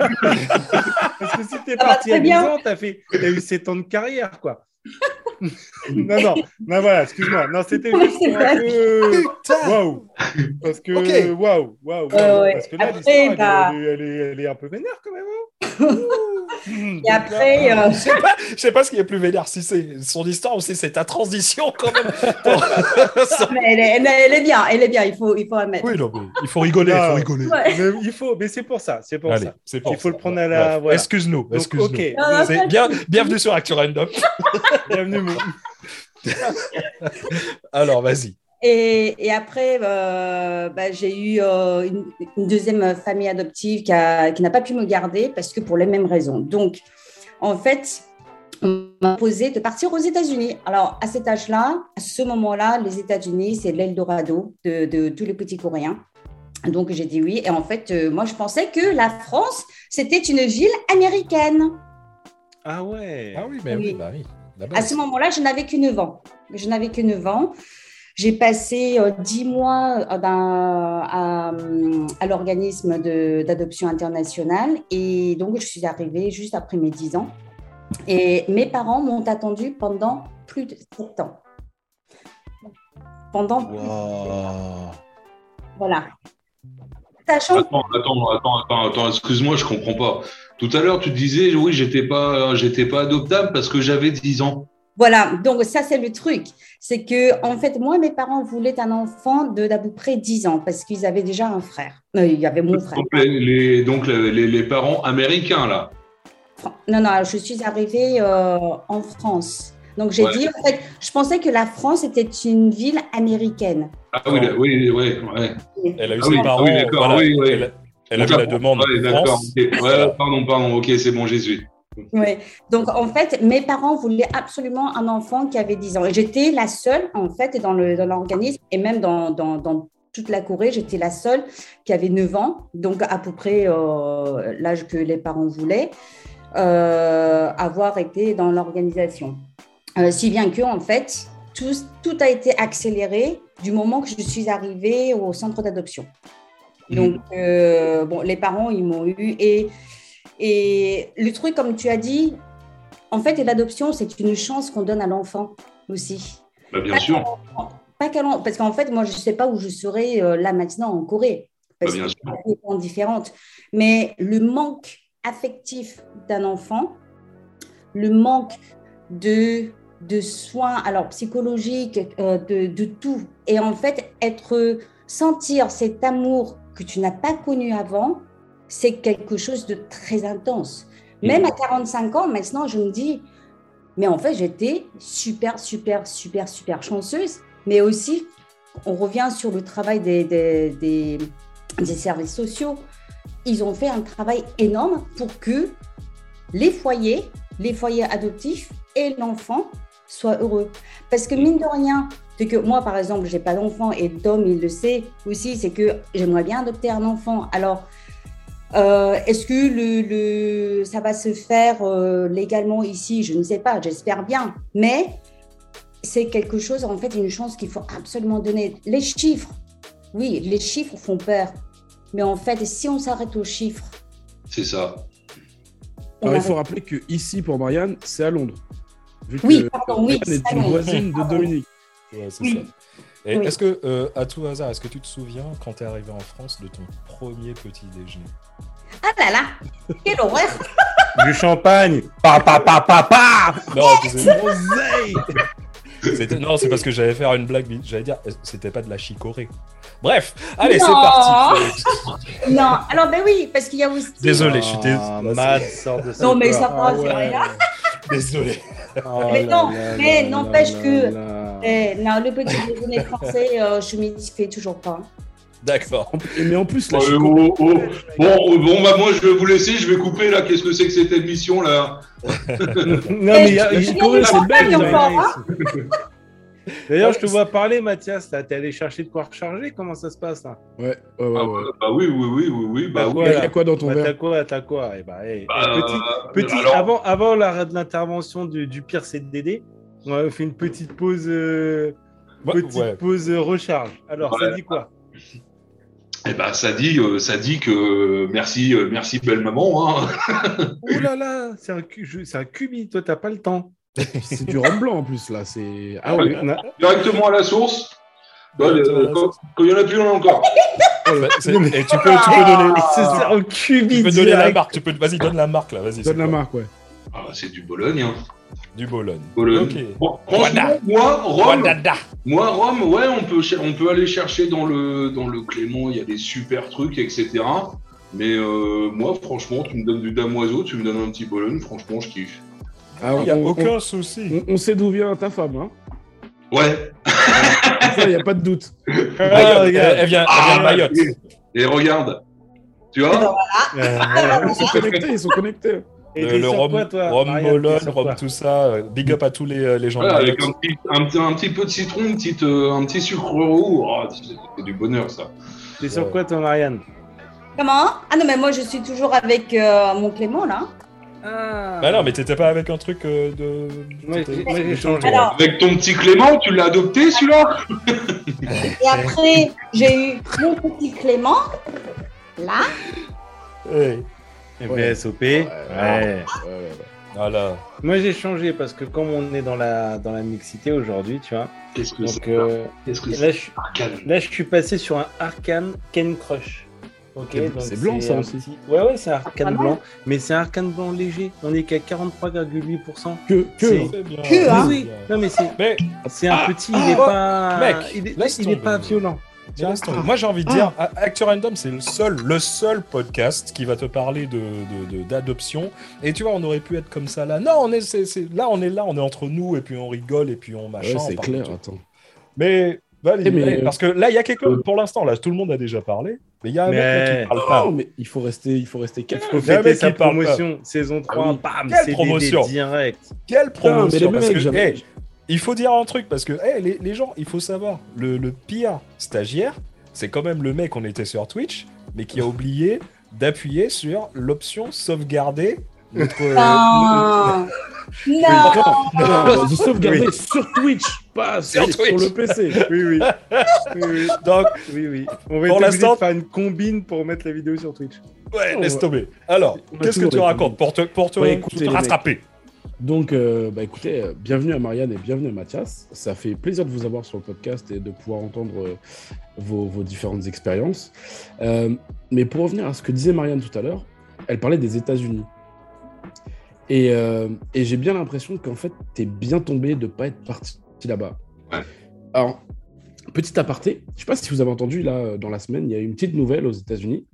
Parce que si t'es parti à 10 bien. ans, t'as fait, t'as eu 7 ans de carrière, quoi. non, non, non, voilà, excuse-moi. Non, c'était juste un peu. Waouh! Parce que, waouh, waouh. Parce que là, Après, l'histoire, elle, bah- elle est- elle, est, elle est un peu vénère quand même. Hein Et après, euh, Je sais pas, je sais pas ce qui est plus vénère, si c'est son histoire ou si c'est ta transition quand même. mais elle, est, elle elle est bien, elle est bien, il faut, il faut admettre. oui, non, mais il faut rigoler, il faut rigoler. Ouais. Mais il faut, mais c'est pour ça, c'est pour Allez, ça. c'est pour Il faut ça. le prendre à la- voilà. Excuse-nous, excuse-nous. ok, Non, non, C'est bien, bienvenue sur Actu Random. bienvenue. mon- Alors, vas-y. Et, et après, euh, bah, j'ai eu euh, une, une deuxième famille adoptive qui, n'a pas pu me garder parce que pour les mêmes raisons. Donc, en fait, on m'a posé de partir aux États-Unis. Alors, à cet âge-là, à ce moment-là, les États-Unis, c'est l'Eldorado de, de tous les petits Coréens. Donc, j'ai dit oui. Et en fait, euh, moi, je pensais que la France, c'était une ville américaine. Ah ouais. Ah oui, mais oui, Oui. bah oui. À ce moment-là, je n'avais que 9 ans. Je n'avais que 9 ans. J'ai passé euh, 10 mois euh, à, à l'organisme de- d'adoption internationale et donc je suis arrivée juste après mes 10 ans. Et mes parents m'ont attendu pendant plus de 7 ans. Pendant plus- Wow. voilà. Sachant Attends, attends, attends, attends, attends, excuse-moi, je comprends pas. Tout à l'heure, tu disais, oui, j'étais pas, j'étais pas adoptable parce que j'avais 10 ans. Voilà, donc ça c'est le truc. C'est que en fait, moi, mes parents voulaient un enfant de d'à peu près 10 ans parce qu'ils avaient déjà un frère. Euh, il y avait mon frère. Donc, les, les- donc les, les- parents américains, là. Non, non, je suis arrivée euh, en France. Donc j'ai Ouais. dit, en fait, je pensais que la France était une ville américaine. Ah oui, oui, oui, ouais. Elle a eu Ah ses oui, ah parents. oui, d'accord, voilà, oui, oui. Elle, a- elle a vu la demande Ouais, en d'accord. France. ok. Ouais. Pardon, pardon, ok, c'est bon, Jésus. Oui. Donc, en fait, mes parents voulaient absolument un enfant qui avait 10 ans. Et j'étais la seule, en fait, dans le- dans l'organisme et même dans, dans- dans toute la Corée, j'étais la seule qui avait 9 ans, donc à peu près euh, l'âge que les parents voulaient, euh, avoir été dans l'organisation. Euh, si bien que, en fait, tout, tout a été accéléré du moment que je suis arrivée au centre d'adoption. Donc, euh, bon, les parents, ils m'ont eu. Et, et le truc, comme tu as dit, en fait, l'adoption, c'est une chance qu'on donne à l'enfant aussi. Bah, bien sûr. Pas parce qu'en fait, moi, je ne sais pas où je serais euh, là maintenant en Corée. Parce Bah, bien que complètement différente. Mais le manque affectif d'un enfant, le manque de, de soins, alors psychologiques, euh, de, de tout, et en fait, être, sentir cet amour que tu n'as pas connu avant, c'est quelque chose de très intense. Même à 45 ans, maintenant, je me dis, mais en fait, j'étais super, super, super, super chanceuse. Mais aussi, on revient sur le travail des, des, des, des services sociaux. Ils ont fait un travail énorme pour que les foyers, les foyers adoptifs et l'enfant soient heureux. Parce que mine de rien, c'est que moi, par exemple, j'ai pas d'enfant et Tom, il le sait aussi, c'est que j'aimerais bien adopter un enfant. Alors, euh, Est-ce que le, le- ça va se faire euh, légalement ici? Je ne sais pas, j'espère bien. Mais c'est quelque chose, en fait, une chance qu'il faut absolument donner. Les chiffres, oui, les chiffres font peur. Mais en fait, si on s'arrête aux chiffres, C'est ça. Alors, il faut rappeler que ici, pour Marianne, c'est à Londres. Vu Oui, que pardon, oui, Marianne est une voisine de Dominique. Ouais, c'est Oui. ça. Et Oui. est-ce que, euh, à tout hasard, est-ce que tu te souviens, quand tu es arrivé en France, de ton premier petit déjeuner? Ah là là, quelle horreur Du champagne. Pa, pa, pa, pa, pa. Non, c'était- non, c'est parce que j'allais faire une blague, j'allais dire, c'était pas de la chicorée. Bref, allez, c'est Non. parti. Non, alors ben oui, parce qu'il y a aussi... Désolé, je suis dés- Ah, de Non, mais ça va, Ah c'est ouais. rien. Désolé. Oh Mais non, là mais n'empêche là que- là. Eh, non, le petit déjeuner français, euh, je m'y fais toujours pas. D'accord. Mais en plus, la Oh, oh, oh. Bon, oh, bon bah, moi, je vais vous laisser. Je vais couper là. Qu'est-ce que c'est que cette émission là? Non, mais il y a, D'ailleurs, je te vois parler, Mathias. là. T'es allé chercher de quoi recharger? Comment ça se passe là? Ouais, ouais, ouais. Ah, ouais. Bah oui, oui, oui, oui, oui. Bah Bah, oui. Y a- a quoi dans ton Bah, T'as verre quoi T'as quoi? Eh bah, eh, Bah, eh, petit, euh, petit, alors- avant, avant l'intervention du, du pire CDD, on a fait une petite pause, euh, Ouais, petite ouais. pause euh, recharge. Alors, ça dit quoi? Eh ben, ça dit, euh, ça dit que merci, euh, merci belle maman. Hein. Ouh là là, c'est un, c'est cubi. Toi, t'as pas le temps. C'est du rhum blanc en plus, là. C'est. Ah ouais. ouais. On a- Directement à la source. Bah, euh, quand il y en a plus, il y en a encore. C'est- Et tu peux, tu peux donner, C'est ça, un cubi tu peux donner la marque. Tu peux, vas-y, donne la marque là. Vas-y. Donne la quoi marque, ouais. Ah, c'est du Bologne. Hein. Du Bologne. Bologne. Bon, franchement, moi, Rome, Wadada. moi, Rome, ouais, on peut, on peut aller chercher dans le, dans le Clément, il y a des super trucs, etc. Mais euh, moi, franchement, tu me donnes du damoiseau, tu me donnes un petit Bologne, franchement, je kiffe. Ah, Il n'y a on- on- aucun souci. On, on sait d'où vient ta femme, hein. Ouais. Il n'y a pas de doute. Ah, Mayotte. Elle, vient, elle vient de Ah, Mayotte. Et, et regarde, tu vois? Euh, Ils sont connectés, ils sont connectés. Et Le, le Rome, quoi, toi Rome sur Rome tout ça. euh, Big up à tous les, euh, les gens Voilà, avec un petit, un, petit- un petit peu de citron, une petite, euh, un petit sucre roux. Oh, c'est du bonheur, ça. T'es sur quoi, toi, Marianne? Comment? Ah non, mais moi, je suis toujours avec euh, mon Clément, là. Ah, Bah non, mais t'étais pas avec un truc euh, de. J'ai changé. Alors, Avec ton petit Clément, tu l'as adopté, celui-là? Et après, j'ai eu mon petit Clément, là. Hey, VSOP. Ouais. Ouais, ouais, Voilà. Moi, j'ai changé parce que comme on est dans la, dans la mixité aujourd'hui, tu vois, Qu'est-ce que donc c'est euh, là, je, suis- Arcane. là, je suis passé sur un Arcane Ken Crush. Ok, C'est- blanc, ça aussi. petit- Ouais, ouais, c'est un arcane Ah blanc, mais c'est un arcane blanc léger. On est qu'à 43,8%. Que, que. Que, hein. Oui. Non, mais c'est Mais c'est un Ah, petit, il est ah, pas. mec, il est, laisse il est pas violent. Tomber. Moi, j'ai envie de dire, A- Actu Random, c'est le seul, le seul podcast qui va te parler de, de- de- d'adoption. Et tu vois, on aurait pu être comme ça là. Non, on est, là, on est là, on est entre nous, et puis on rigole, et puis on machin. Ouais, c'est clair, attends. Mais Bah, allez, Eh, mais, allez, euh, parce que là, il y a quelqu'un, euh, pour l'instant, là, tout le monde a déjà parlé, mais il y a un mec Mais- qui parle pas. Non, mais il faut rester, il faut rester calme. Il fêter sa promotion, saison 3, oui. bam, Quelle promotion direct. Quelle promotion mais les parce mecs, que, hey, Il faut dire un truc, parce que hey, les, les gens, il faut savoir, le, le pire stagiaire, c'est quand même le mec, on était sur Twitch, mais qui a oublié d'appuyer sur l'option sauvegarder notre... euh, Non. Non. Non, non, de sauvegarder sur Twitch, pas Sur sur, Twitch. le PC. Oui, oui. oui, oui. Donc, Oui, oui. On va Pour l'instant- de faire une combine pour mettre la vidéo sur Twitch. ouais, laisse tomber. Alors, qu'est-ce que tu racontes pour te, pour te, Ouais, écoutez, te les mecs. Donc, euh, bah, écoutez, euh, bienvenue à Marianne et bienvenue à Mathias. Ça fait plaisir de vous avoir sur le podcast et de pouvoir entendre euh, vos, vos différentes expériences. Euh, mais pour revenir à ce que disait Marianne tout à l'heure, elle parlait des États-Unis. Et, et j'ai bien l'impression qu'en fait, t'es bien tombé de pas être parti là-bas. Ouais. Alors, petit aparté, je sais pas si vous avez entendu, là, dans la semaine, il y a une petite nouvelle aux États-Unis.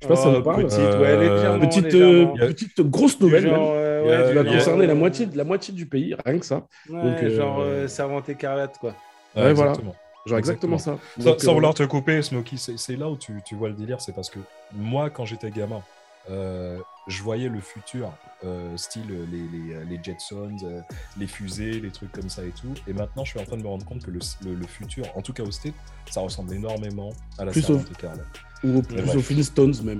Je sais pas si ça Oh, vous parle. Petite, Euh, ouais, légèrement. Petite, légèrement. euh, petite grosse nouvelle, même, genre, euh, ouais, qui va du il y a- concerner la moitié, la moitié du pays, rien que ça. Ouais, Donc, euh, genre euh, servante écarlate, quoi. Ouais, voilà. exactement. Genre exactement, ça. Sans, Donc, sans euh, vouloir te couper, Smokey, c'est c'est là où tu, tu vois le délire, c'est parce que moi, quand j'étais gamin, euh, je voyais le futur, euh, style les, les, les Jetsons, euh, les fusées, les trucs comme ça et tout. Et maintenant, je suis en train de me rendre compte que le, le- le futur, en tout cas au State, ça ressemble énormément à la Plus Servante écarlate. Ou plus bref. aux Flintstones même.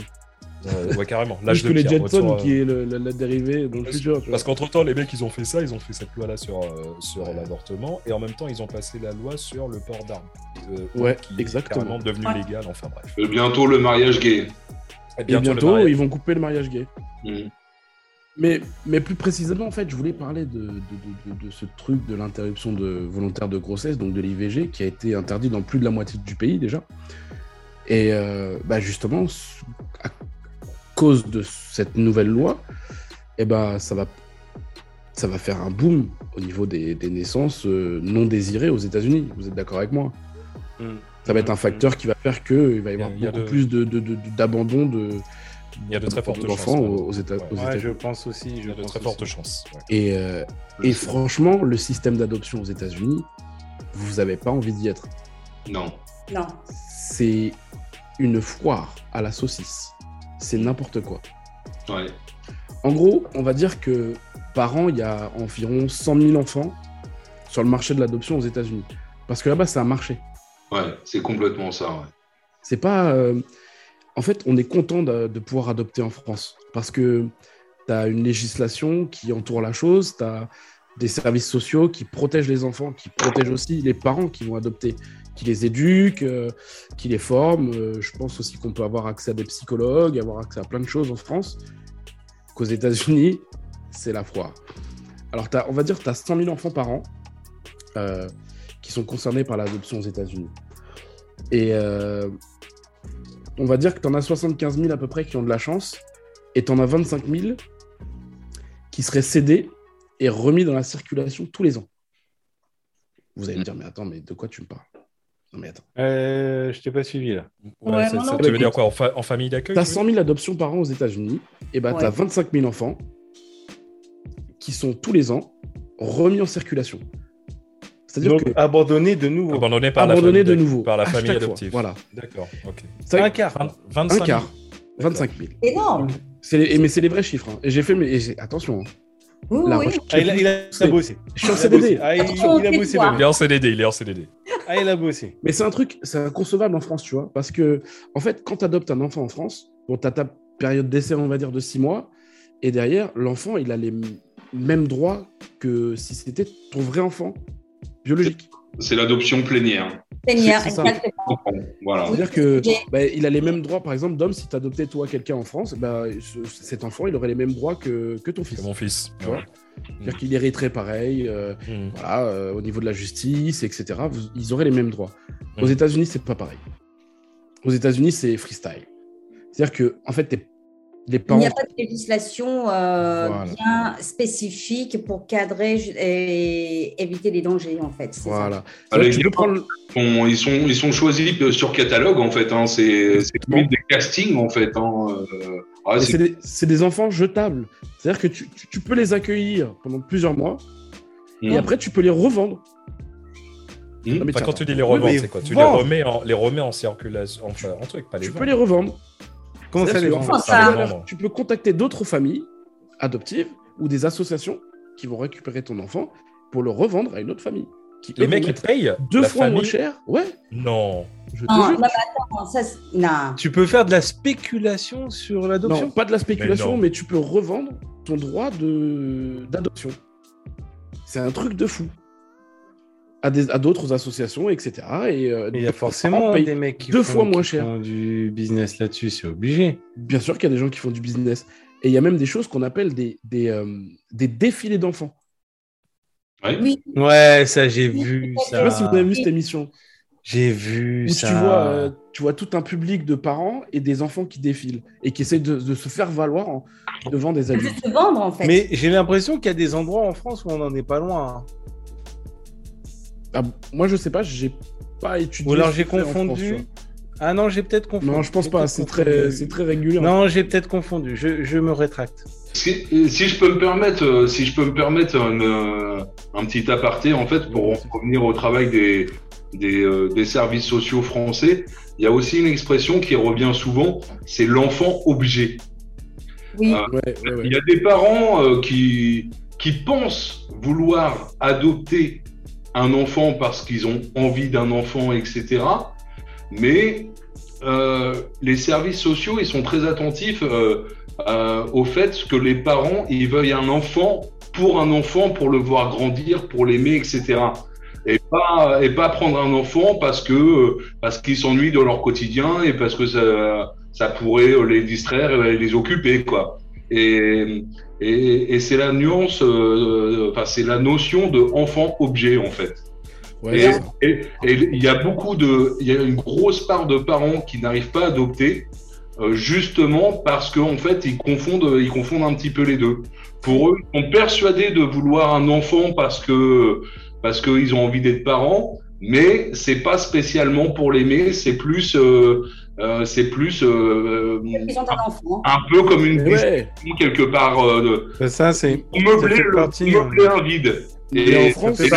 Ouais, carrément. Plus L'âge que de les pierre, Jetsons retour, euh, qui est le- la, la dérivée dans le Parce- futur. Parce qu'entre temps, les mecs, ils ont fait ça, ils ont fait cette loi-là sur, euh, sur l'avortement, et en même temps, ils ont passé la loi sur le port d'armes. euh, Ouais, qui exactement. est carrément devenu Ouais. légal, enfin bref. Euh, Bientôt le mariage gay. Et Et bientôt, mariage. ils vont couper le mariage gay. Mm. Mais, mais plus précisément, en fait, je voulais parler de, de, de- de- de ce truc de l'interruption de, volontaire de grossesse, donc de l'IVG, qui a été interdit dans plus de la moitié du pays déjà. Et euh, bah justement, à cause de cette nouvelle loi, eh ben, ça, va, ça va faire un boom au niveau des, des naissances euh, non désirées aux États-Unis. Vous êtes d'accord avec moi? Mm. Ça va être un facteur qui va faire qu'il va y avoir Il y a beaucoup de- plus de- de- de- d'abandon de, Il y a de très fortes d'enfants chances, aux, ouais. Ouais, États-Unis. je pense aussi. Il Je y a de très fortes chances. ouais. Et, euh, et franchement, le système d'adoption aux États-Unis, vous n'avez pas envie d'y être? Non. Non. C'est une foire à la saucisse. C'est n'importe quoi. Ouais. En gros, on va dire que par an, il y a environ 100 000 enfants sur le marché de l'adoption aux États-Unis. Parce que là-bas, c'est un marché. Ouais, c'est complètement ça. Ouais. C'est pas. euh, En fait, on est content de, de pouvoir adopter en France parce que tu as une législation qui entoure la chose, tu as des services sociaux qui protègent les enfants, qui protègent aussi les parents qui vont adopter, qui les éduquent, euh, qui les forment. Euh, je pense aussi qu'on peut avoir accès à des psychologues, avoir accès à plein de choses en France, qu'aux États-Unis, c'est la foire. Alors, on va dire que tu as 100 000 enfants par an euh, qui sont concernés par l'adoption aux États-Unis. Et on va dire que tu en as 75 000 à peu près qui ont de la chance, et tu en as 25 000 qui seraient cédés et remis dans la circulation tous les ans. Vous allez me dire, mais attends, mais de quoi tu me parles? Non, mais attends. Euh, je t'ai pas suivi là. Ouais, Ouais, ça- non tu veux dire quoi en, fa- en famille d'accueil Tu as tu veux 100 000 adoptions par an aux États-Unis, et bah, tu as Ouais. 25 000 enfants qui sont tous les ans remis en circulation. C'est-à-dire que abandonné de nouveau. Abandonné par abandonnés la de famille nouveau. Par la à famille chaque fois. adoptive. Voilà. D'accord, ok. C'est Un quart. Vingt- un 25 000. quart. 25 000. Énorme. Les- Mais c'est les vrais chiffres. hein. Et j'ai fait, mais attention, hein. Oui, oui. Ah, il, a, il a- il a bossé. Je suis en Il a CDD. bossé. Ah, il, il a bossé. Il est en CDD, il est en CDD. Ah, il a bossé. Mais c'est un truc, c'est inconcevable en France, tu vois. Parce que, en fait, quand tu adoptes un enfant en France, bon, tu as ta période d'essai, on va dire, de six mois. Et derrière, l'enfant, il a les mêmes droits que si c'était ton vrai enfant biologique. C'est l'adoption plénière. Ça. exactement. Voilà. C'est-à-dire que bah, il a les mêmes droits, par exemple, d'homme, si tu adoptais toi quelqu'un en France, bah, ce- cet enfant, il aurait les mêmes droits que, que ton fils. Mon fils. Tu vois? C'est-à-dire qu'il hériterait pareil, euh, Mhm. voilà, euh, au niveau de la justice, etc. Vous- ils auraient les mêmes droits. Aux Mhm. États-Unis, c'est pas pareil. Aux États-Unis, c'est freestyle. C'est-à-dire que, en fait, t'es- Il parents. n'y a pas de législation euh, Voilà. bien spécifique pour cadrer et éviter les dangers, en fait. ça. Prendre. Bon, ils, sont, ils sont choisis sur catalogue, en fait. Hein. C'est des castings, en fait. Hein. Euh, ouais, Mais c'est- des, enfants jetables. C'est-à-dire que tu, tu- tu peux les accueillir pendant plusieurs mois et Mm. après tu peux les revendre. Non, mais Enfin, tiens, quand tu dis les revendre, c'est quoi? Tu les remets en, les remets en circulation, en truc, pas les tu peux les revendre. Comment ça les Ça, les. Tu peux contacter d'autres familles adoptives ou des associations qui vont récupérer ton enfant pour le revendre à une autre famille. Qui, Les mecs, ils payent deux la fois moins cher. Ouais, Non. je te Non, non, jure. mais attends, ça, c'est- non. Tu peux faire de la spéculation sur l'adoption Non, pas de la spéculation, Mais mais, tu peux revendre ton droit de d'adoption. C'est un truc de fou. À des- à d'autres associations, etc. Et euh, Mais il y a forcément des mecs qui deux font, fois moins qui cher. font du business là-dessus, c'est obligé. Bien sûr qu'il y a des gens qui font du business. Et il y a même des choses qu'on appelle des, des, euh, des défilés d'enfants. Ouais. Oui, Ouais, ça j'ai vu Je sais pas si vous ça. avez vu cette émission. J'ai vu Où ça. tu vois, euh, tu vois tout un public de parents et des enfants qui défilent et qui essaient de, de se faire valoir en- devant des de adultes. se vendre en fait. Mais j'ai l'impression qu'il y a des endroits en France où on n'en est pas loin. hein. Ah, moi, je sais pas, j'ai pas étudié. Ou alors j'ai France, confondu. Ah non, j'ai peut-être confondu. Non, je pense pas. C'est très, c'est très régulier. Non, j'ai peut-être confondu. Je, je me rétracte. Si, si je peux me permettre, euh, si je peux me permettre un, euh, un petit aparté, en fait, pour en revenir au travail des, des, euh, des services sociaux français, il y a aussi une expression qui revient souvent, c'est l'enfant objet. Oui. Ouais, ouais, ouais. Il y a des parents euh, qui, qui pensent vouloir adopter un enfant parce qu'ils ont envie d'un enfant, etc. Mais euh, les services sociaux, ils sont très attentifs euh, euh, au fait que les parents, ils veuillent un enfant pour un enfant, pour le voir grandir, pour l'aimer, etc. Et pas, et pas prendre un enfant parce que parce qu'ils s'ennuient de leur quotidien et parce que ça, ça pourrait les distraire et les occuper, quoi. Et, et, et c'est la nuance, euh, enfin c'est la notion de enfant-objet en fait. Ouais, Et il y a beaucoup de, il y a une grosse part de parents qui n'arrivent pas à adopter, euh, justement parce qu'en fait ils confondent, ils confondent un petit peu les deux. Pour eux, ils sont persuadés de vouloir un enfant parce que parce qu'ils ont envie d'être parents, mais c'est pas spécialement pour l'aimer, c'est plus, euh, euh, c'est plus euh, ont un enfant. un peu comme une Mais ouais. quelque part euh, de Ça, c'est. meubler, le, partie, meubler un vide. Mais Et, en France, c'est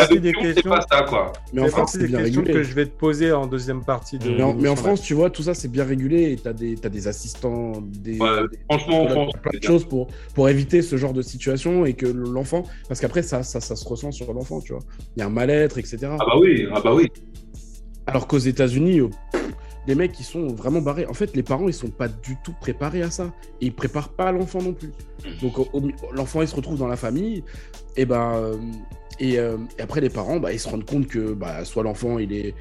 questions. pas ça quoi. Mais en C'est France, c'est des bien questions régulé. que je vais te poser en deuxième partie de. Mais en, mais en. France, tu vois, tout ça, c'est bien régulé et tu as des, t'as des assistants, des, Ouais, des- Franchement, en France, plein de choses pour, pour éviter ce genre de situation et que l'enfant. Parce qu'après, ça, ça, ça se ressent sur l'enfant, tu vois. Il y a un mal-être, etc. Ah bah oui, ah bah oui. Alors qu'aux États-Unis, euh, les mecs, ils sont vraiment barrés. En fait, les parents, ils sont pas du tout préparés à ça. Et ils préparent pas l'enfant non plus. Donc, l'enfant, il se retrouve dans la famille. Et ben, euh, et, euh, et après, les parents, bah, ils se rendent compte que bah, soit l'enfant, il est.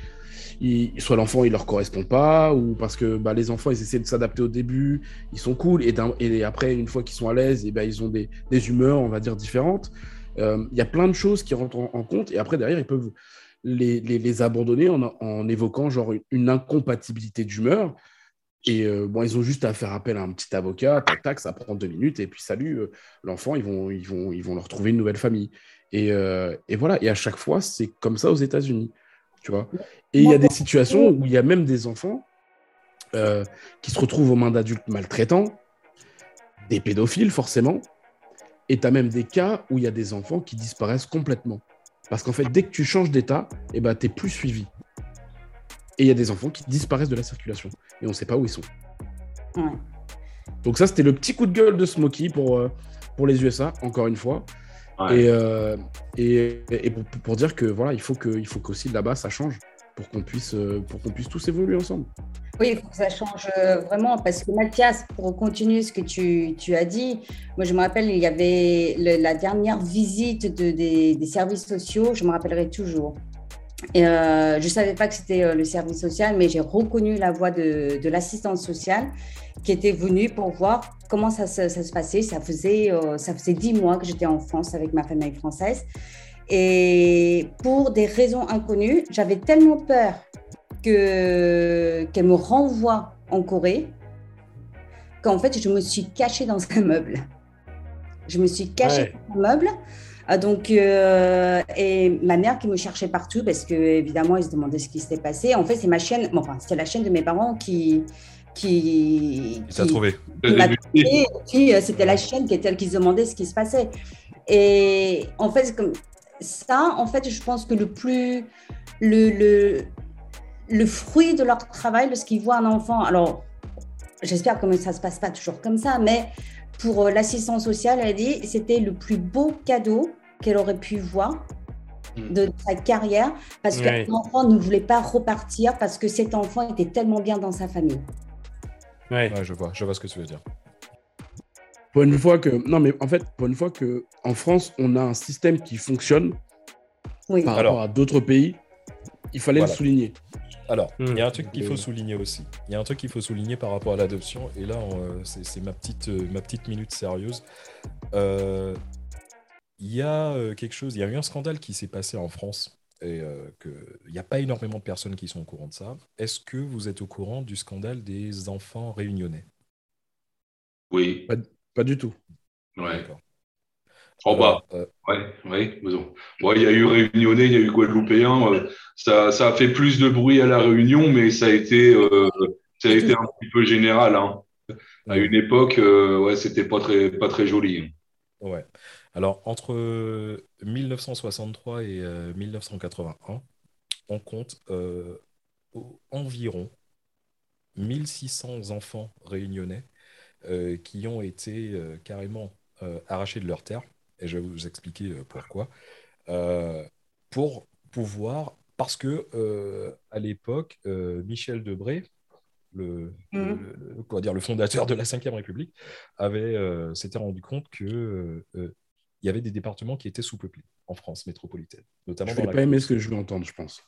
soit l'enfant il leur correspond pas ou parce que bah, les enfants ils essaient de s'adapter au début ils sont cool et, et après une fois qu'ils sont à l'aise et ben ils ont des, des humeurs on va dire différentes Euh, il y a plein de choses qui rentrent en, en compte et après derrière ils peuvent les, abandonner en, évoquant une, incompatibilité d'humeur. Et euh, bon, ils ont juste à faire appel à un petit avocat, tac, tac, ça prend deux minutes, et puis salut, euh, l'enfant, ils vont, ils, vont, ils vont leur trouver une nouvelle famille. Et, euh, et voilà, et à chaque fois, c'est comme ça aux États-Unis, tu. Et il y a des situations où il y a même des enfants qui se retrouvent aux mains d'adultes maltraitants, des pédophiles forcément, et tu as même des cas où il y a des enfants qui disparaissent complètement. Parce qu'en fait, dès que tu changes d'état, eh ben, tu n'es plus suivi. Et il y a des enfants qui disparaissent de la circulation. Et on ne sait pas où ils sont. Ouais. Donc ça, c'était le petit coup de gueule de Smokey pour, euh, pour les USA, encore une fois. Ouais. Et, euh, et, et pour, pour dire que voilà, il faut que, il faut qu'aussi là-bas ça change pour qu'on puisse, euh, pour puisse tous évoluer ensemble. Oui, il faut que ça change euh, vraiment parce que Mathias, pour continuer ce que tu, tu as dit, moi je me rappelle, il y avait la dernière visite de- des, services sociaux, je me rappellerai toujours. Et, euh, je ne savais pas que c'était le service social, mais j'ai reconnu la voix de, de l'assistante sociale qui était venue pour voir comment ça, se- passait. Ça faisait, ça faisait dix mois que j'étais en France avec ma famille française. Et pour des raisons inconnues, j'avais tellement peur que qu'elle me renvoie en Corée qu'en fait je me suis cachée dans un meuble. Je me suis cachée Ouais. dans un meuble. Ah, donc euh, et ma mère qui me cherchait partout parce que évidemment ils se demandaient ce qui s'était passé. En fait c'est ma chaîne, bon, enfin c'était la chaîne de mes parents qui qui qui- trouvé. m'a trouvé, et puis euh, c'était la chaîne qui était qui se demandait ce qui se passait. Et en fait, comme ça, en fait, je pense que le plus. Le, le, le fruit de leur travail, lorsqu'ils voient un enfant. Alors, j'espère que ça ne se passe pas toujours comme ça, mais pour euh, l'assistance sociale, elle dit c'était le plus beau cadeau qu'elle aurait pu voir Mm. de sa carrière parce que l'enfant ne voulait pas repartir parce que cet enfant était tellement bien dans sa famille. Ouais. Ouais, je vois, je vois ce que tu veux dire. Pour une fois que. Non, mais en fait, pour une fois que en France, on a un système qui fonctionne Oui. par Alors. rapport à d'autres pays, il fallait Voilà. le souligner. Alors, il y a un Hmm. truc qu'il faut souligner aussi. Il y a un truc qu'il faut souligner par rapport à l'adoption. Et là, euh, c'est ma petite, euh, ma petite minute sérieuse. Euh, Il y a euh, quelque chose, il y a eu un scandale qui s'est passé en France. Et euh, que, il n'y a pas énormément de personnes qui sont au courant de ça. Est-ce que vous êtes au courant du scandale des enfants réunionnais? Oui, Pas du tout. ouais. D'accord. Oh bah, Alors, euh, ouais, ouais. Bon, Bon, il y a eu Réunionnais, il y a eu Guadeloupéen. euh, ça, ça a fait plus de bruit à la Réunion, mais ça a été, euh, ça a été un petit peu général. Hein. À une époque, euh, ouais, c'était pas très, pas très joli. Ouais. Alors, entre euh, 1963 et euh, 1981, on compte euh, environ 1600 enfants réunionnais euh, qui ont été euh, carrément euh, arrachés de leur terre. Et je vais vous expliquer euh, pourquoi. Euh, pour pouvoir, parce que euh, à l'époque, euh, Michel Debré, le, le- le- comment dire, le fondateur de la Ve République, avait, euh, s'était rendu compte que euh, euh, il y avait des départements qui étaient sous-peuplés en France métropolitaine, notamment Je vais pas aimer ce que je vais entendre, je pense.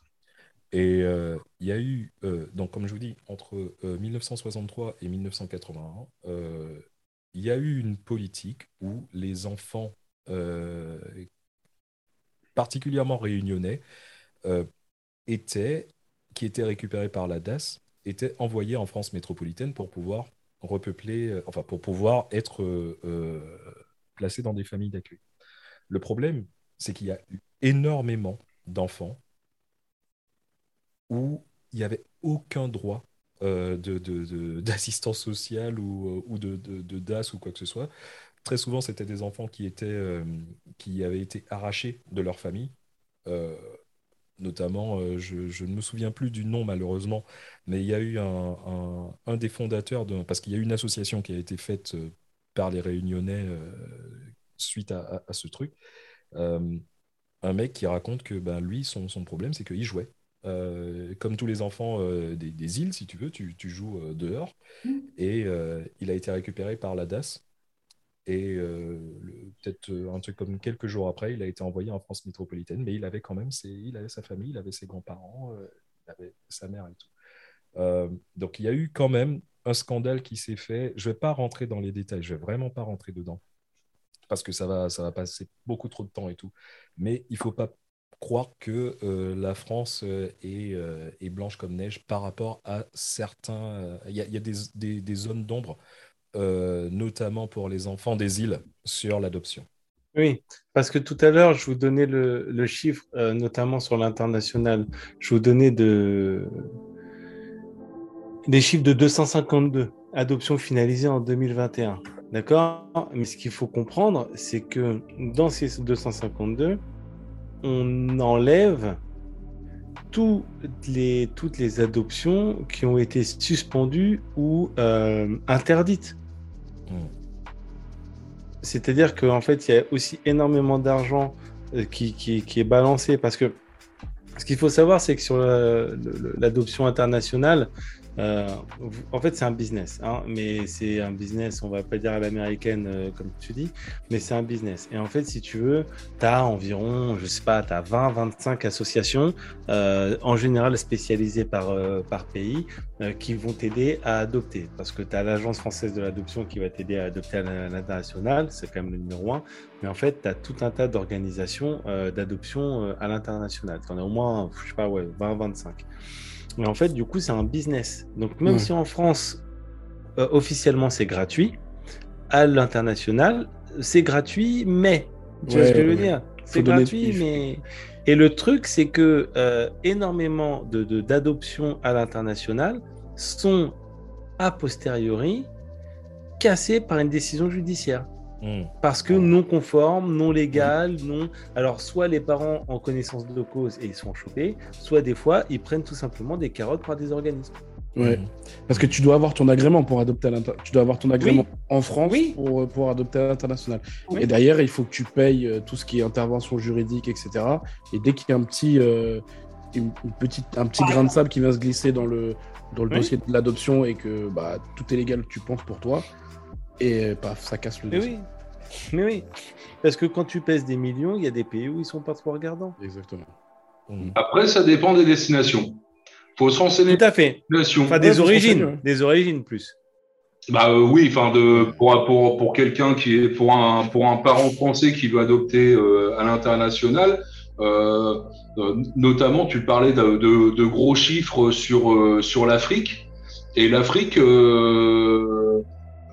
Et euh, il y a eu, euh, donc comme je vous dis, entre euh, 1963 et 1981, euh, il y a eu une politique où les enfants, euh, particulièrement réunionnais, euh, étaient, qui étaient récupérés par la DAS, étaient envoyés en France métropolitaine pour pouvoir repeupler, euh, enfin pour pouvoir être euh, euh, placés dans des familles d'accueil. Le problème, c'est qu'il y a eu énormément d'enfants où il n'y avait aucun droit euh, d'assistance sociale ou, ou de, DAS ou quoi que ce soit. Très souvent, c'était des enfants qui étaient, euh, qui avaient été arrachés de leur famille. Euh, notamment, euh, je, ne me souviens plus du nom malheureusement, mais il y a eu un, un- des fondateurs, de, parce qu'il y a eu une association qui a été faite euh, par les Réunionnais euh, suite à, ce truc. Euh, un mec qui raconte que ben, lui, son, son problème, c'est qu'il jouait. Euh, comme tous les enfants euh, des, des îles, si tu veux, tu, tu joues euh, dehors. Et euh, il a été récupéré par la DAS. Et peut-être un truc comme quelques jours après, il a été envoyé en France métropolitaine. Mais il avait quand même ses, il avait sa famille, il avait ses grands-parents, il avait sa mère et tout. Donc il y a eu quand même un scandale qui s'est fait. Je ne vais pas rentrer dans les détails, je ne vais vraiment pas rentrer dedans parce que ça va, ça va passer beaucoup trop de temps et tout. Mais il ne faut pas croire que euh, la France euh, est, euh, est blanche comme neige par rapport à certains... Il y a, des, des- zones d'ombre, notamment pour les enfants des îles, sur l'adoption. Oui, parce que tout à l'heure, je vous donnais le, le chiffre, notamment sur l'international. Je vous donnais de... des chiffres de 252 adoptions finalisées en 2021. D'accord? Mais ce qu'il faut comprendre, c'est que dans ces 252, on enlève toutes les, toutes les adoptions qui ont été suspendues ou euh, interdites. Mm. C'est-à-dire qu'en fait, il y a aussi énormément d'argent euh, qui, qui- qui est balancé parce que ce qu'il faut savoir, c'est que sur le- l'adoption internationale, euh, en fait, c'est un business, hein, mais c'est un business, on va pas dire à l'américaine, euh, comme tu dis, mais c'est un business. Et en fait, si tu veux, tu as environ, je sais pas, tu as 20, 25 associations, euh, en général spécialisées par, euh, par pays, euh, qui vont t'aider à adopter. Parce que tu as l'Agence française de l'adoption qui va t'aider à adopter à l'international, c'est quand même le numéro un. Mais en fait, tu as tout un tas d'organisations euh, d'adoption à l'international. Tu en as au moins, je sais pas, ouais, 20, 25. Mais en fait, du coup, c'est un business. Donc, même Ouais. si en France, euh, officiellement, c'est gratuit, à l'international, c'est gratuit, mais. Tu vois ce que je veux dire? C'est gratuit, mais. Et le truc, c'est que euh, énormément de, de- d'adoptions à l'international sont a posteriori cassées par une décision judiciaire. Parce que non conforme, non légal, non. Alors, soit les parents en connaissance de cause et ils sont chopés, soit des fois ils prennent tout simplement des carottes par des organismes. Ouais. Hmm. Parce que tu dois avoir ton agrément pour adopter à l'inter... Tu dois avoir ton agrément en France Oui. pour, pour adopter à l'international. Oui. Et derrière, il faut que tu payes euh, tout ce qui est intervention juridique, etc. Et dès qu'il y a un petit, euh, une, une petite, un petit grain de sable qui vient se glisser dans le, dans le Oui. dossier de l'adoption et que bah, tout est légal, tu penses pour toi, et paf, ça casse le Mais oui. Mais oui. Parce que quand tu pèses des millions, il y a des pays où ils sont pas trop regardants. Exactement. Hmm. Après, ça dépend des destinations. faut se renseigner Tout à fait. des. Enfin, origines. Des origines plus. Bah euh, oui, enfin de pour pour pour quelqu'un qui est pour un pour un parent français qui veut adopter euh, à l'international, euh, notamment tu parlais de, de, de gros chiffres sur euh, sur l'Afrique et l'Afrique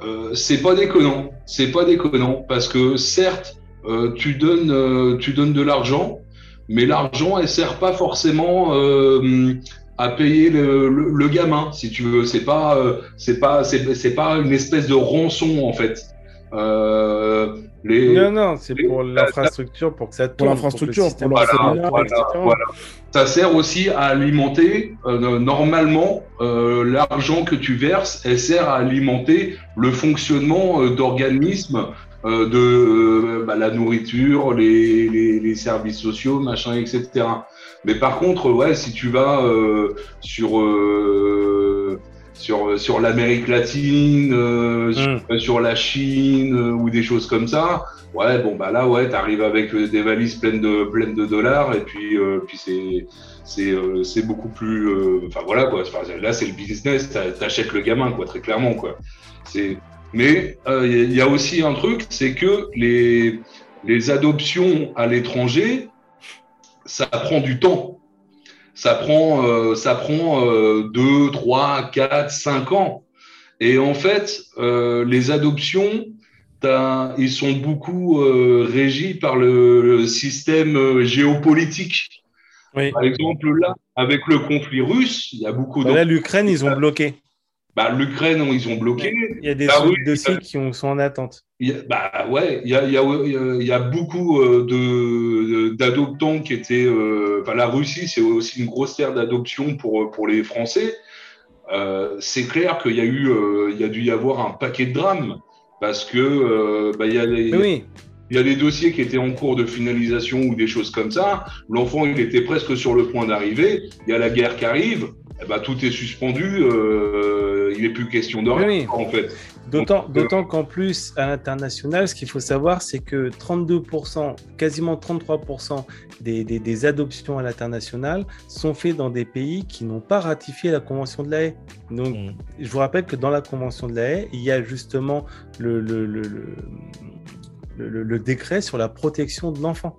euh, c'est pas déconnant, c'est pas déconnant parce que certes euh, tu donnes euh, tu donnes de l'argent, mais l'argent elle sert pas forcément euh, à payer le, le, le gamin si tu veux, c'est pas euh, c'est pas c'est pas une espèce de rançon en fait. Les Non, non, c'est pour l'infrastructure, pour que ça tourne. Pour l'infrastructure, que le système pour Voilà, ça sert aussi à alimenter euh, normalement euh, l'argent que tu verses, elle sert à alimenter le fonctionnement euh, d'organismes euh, de euh, bah, la nourriture, les, les, les services sociaux, machin, etc. Mais par contre, ouais, si tu vas euh, sur euh, sur sur l'Amérique latine, euh, sur, Mm. sur la Chine euh, ou des choses comme ça, ouais, bon bah là, ouais, t'arrives avec euh, des valises pleines de pleines de dollars et puis euh, puis c'est c'est euh, c'est beaucoup plus, euh, enfin voilà quoi. Là, c'est le business, t'a- t'achètes le gamin quoi, très clairement quoi. C'est mais euh, il y a- il y, a aussi un truc, c'est que les les adoptions à l'étranger, ça prend du temps. Ça prend, euh, ça prend euh, 2, 3, 4, 5 ans. Et en fait, euh, les adoptions, ils sont beaucoup euh, régis par le, le système euh, géopolitique. Oui. Par exemple, là, avec le conflit russe, il y a beaucoup de... là, l'Ukraine, ils ont bloqué. Bah, L'Ukraine, ils ont bloqué. Il y a des oui, dossiers euh, qui ont- sont en attente. Il y a- bah ouais, il y a, il y, a, il y a beaucoup euh, de d'adoptants qui étaient. euh, Enfin, la Russie, c'est aussi une grosse terre d'adoption pour pour les Français. Euh, c'est clair qu'il y a eu, euh, il y a dû y avoir un paquet de drames parce que euh, bah, il y a les, Mais oui, il y a des dossiers qui étaient en cours de finalisation ou des choses comme ça. L'enfant, il était presque sur le point d'arriver. Il y a la guerre qui arrive. Eh ben, tout est suspendu. Euh, il n'est plus question de rien, Oui, oui. en fait. d'autant qu'en plus, à l'international, ce qu'il faut savoir, c'est que 32%, quasiment 33% des, des, des adoptions à l'international sont faites dans des pays qui n'ont pas ratifié la Convention de la haie. Donc, Hmm. je vous rappelle que dans la Convention de la haie, il y a justement le, le, le, le, le- le décret sur la protection de l'enfant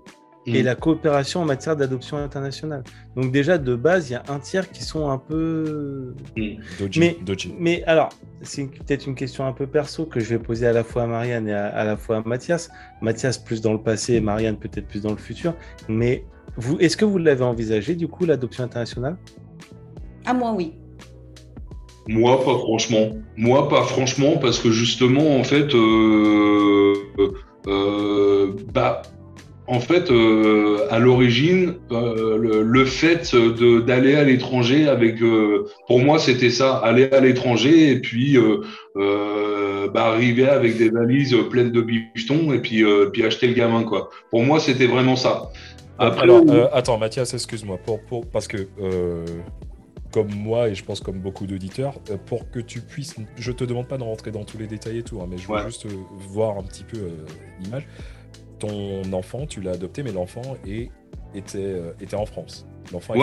et la coopération en matière d'adoption internationale. Donc déjà, de base, il y a un tiers qui sont un peu... Doji, Mais- Doji. Mais alors, c'est peut-être une question un peu perso que je vais poser à la fois à Marianne et à, à la fois à Mathias. Mathias plus dans le passé et Marianne peut-être plus dans le futur. Mais vous, est-ce que vous l'avez envisagé, du coup, l'adoption internationale? À moi, oui. Moi, pas franchement. Moi, pas franchement, parce que justement, en fait, euh, euh, bah, en fait, euh, à l'origine, euh, le, le fait d'aller à l'étranger avec, euh, pour moi, c'était ça, aller à l'étranger et puis bah, arriver avec des valises pleines de bichetons et puis puis acheter le gamin, quoi. Pour moi, c'était vraiment ça. Après, Alors, attends, Mathias, excuse-moi, pour, pour, parce que comme moi et je pense comme beaucoup d'auditeurs, pour que tu puisses, je te demande pas de rentrer dans tous les détails et tout, hein, mais je veux Ouais. juste voir un petit peu l'image. Ton enfant, tu l'as adopté, mais l'enfant était, euh, était en France. L'enfant est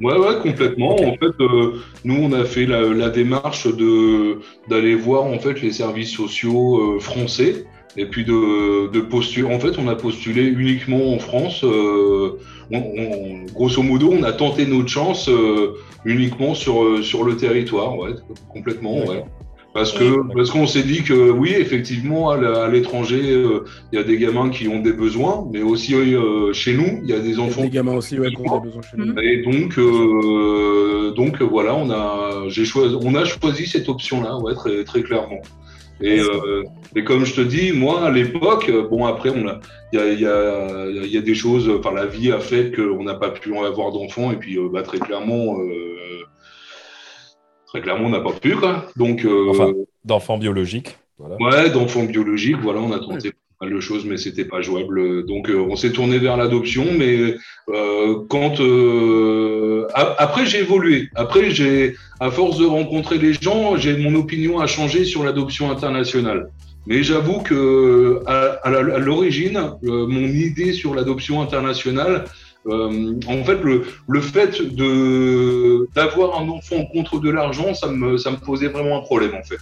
Ouais. Ouais, complètement. En fait, euh, nous, on a fait la, la démarche de d'aller voir en fait les services sociaux euh, français et puis de, de postuler. En fait, on a postulé uniquement en France. euh, on- on- grosso modo, on a tenté notre chance uniquement sur sur le territoire. Ouais, complètement. Ouais. Parce que parce qu'on s'est dit que oui, effectivement, à l'étranger, euh, il y a des gamins qui ont des besoins, mais aussi euh, chez nous, il y a des Il y a enfants des gamins aussi ouais, qui ont des besoins chez nous. Et donc, euh, donc voilà, on a, j'ai choisi, on a choisi cette option-là, ouais, très, très clairement. Et, euh, et comme je te dis, moi, à l'époque, bon, après, on a, il y a, il y, a, il y a des choses, enfin, la vie a fait qu'on n'a pas pu avoir d'enfants, et puis, euh, bah, très clairement, euh, très clairement, on n'a pas pu, quoi. Donc, euh, Enfin. D'enfants biologiques. Voilà. ouais, d'enfants biologiques, voilà, on a tenté pas mal de choses, mais c'était pas jouable. Donc, euh, on s'est tourné vers l'adoption, mais euh, quand après j'ai évolué. Après, j'ai, à force de rencontrer les gens, j'ai mon opinion a changé sur l'adoption internationale. Mais j'avoue que à, l'origine, mon idée sur l'adoption internationale, en fait, le, le fait de d'avoir un enfant contre de l'argent, ça me ça me posait vraiment un problème en fait.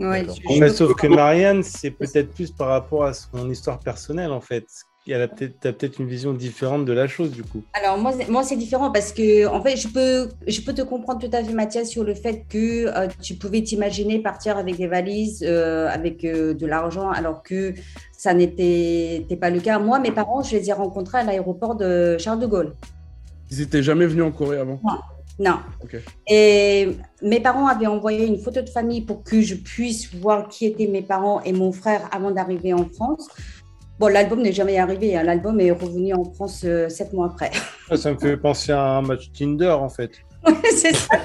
Ouais, D'accord. je- Mais sauf que Marianne, c'est peut-être plus par rapport à son histoire personnelle, en fait. Elle a peut-être t'as peut-être une vision différente de la chose, du coup. Alors moi, c'est- moi c'est différent parce que en fait, je peux, je peux te comprendre tout à fait, Mathias, sur le fait que euh, tu pouvais t'imaginer partir avec des valises, euh, avec euh, de l'argent, alors que ça n'était pas le cas. Moi, mes parents, je les ai rencontrés à l'aéroport de Charles de Gaulle. Ils étaient jamais venus en Corée avant? Non. Et mes parents avaient envoyé une photo de famille pour que je puisse voir qui étaient mes parents et mon frère avant d'arriver en France. Bon, l'album n'est jamais arrivé. hein. L'album est revenu en France euh, sept mois après. Ça me fait penser à un match Tinder, en fait. c'est ça.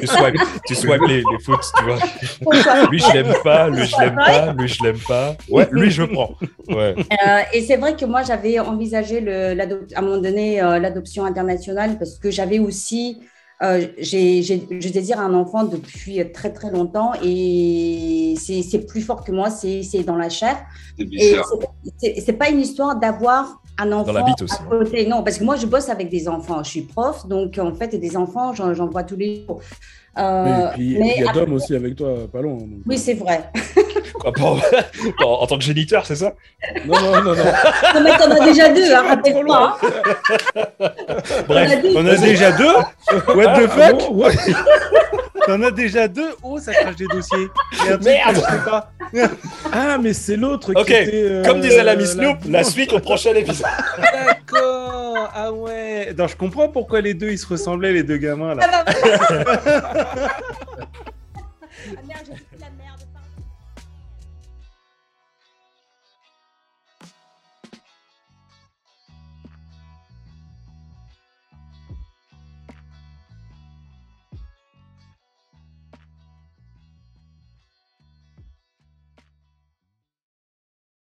Tu swipes, tu swipes les, les foot, tu vois. Pourquoi Lui, je l'aime pas, lui, je l'aime pas, lui, je l'aime pas. Ouais, lui, je prends. Ouais. Euh, et c'est vrai que moi, j'avais envisagé le, à un moment donné euh, l'adoption internationale parce que j'avais aussi, euh, j'ai, j'ai- je désire un enfant depuis très très longtemps et c'est, c'est plus fort que moi, c'est, c'est dans la chair. C'est Et bizarre. c'est, c'est, c'est pas une histoire d'avoir un enfant la bite aussi, à côté. Non, parce que moi, je bosse avec des enfants. Je suis prof, donc en fait, des enfants, j'en, j'en vois tous les jours. Euh, et puis, et il y a Dom aussi avec toi, pas loin. donc. oui, c'est vrai. Quoi, en, en tant que géniteur, c'est ça? Non, non, non, non. Non, mais t'en as déjà deux, hein, rappelle-toi. hein. Bref. On a déjà deux? What the Ah fuck? T'en as déjà deux? Oh, ça crache des dossiers. Merde pas. Ah, mais c'est l'autre Ok, qui était. euh, Comme disait l'ami la- Snoop, la suite au prochain épisode. D'accord Ah ouais Non, je comprends pourquoi les deux, ils se ressemblaient, les deux gamins, là.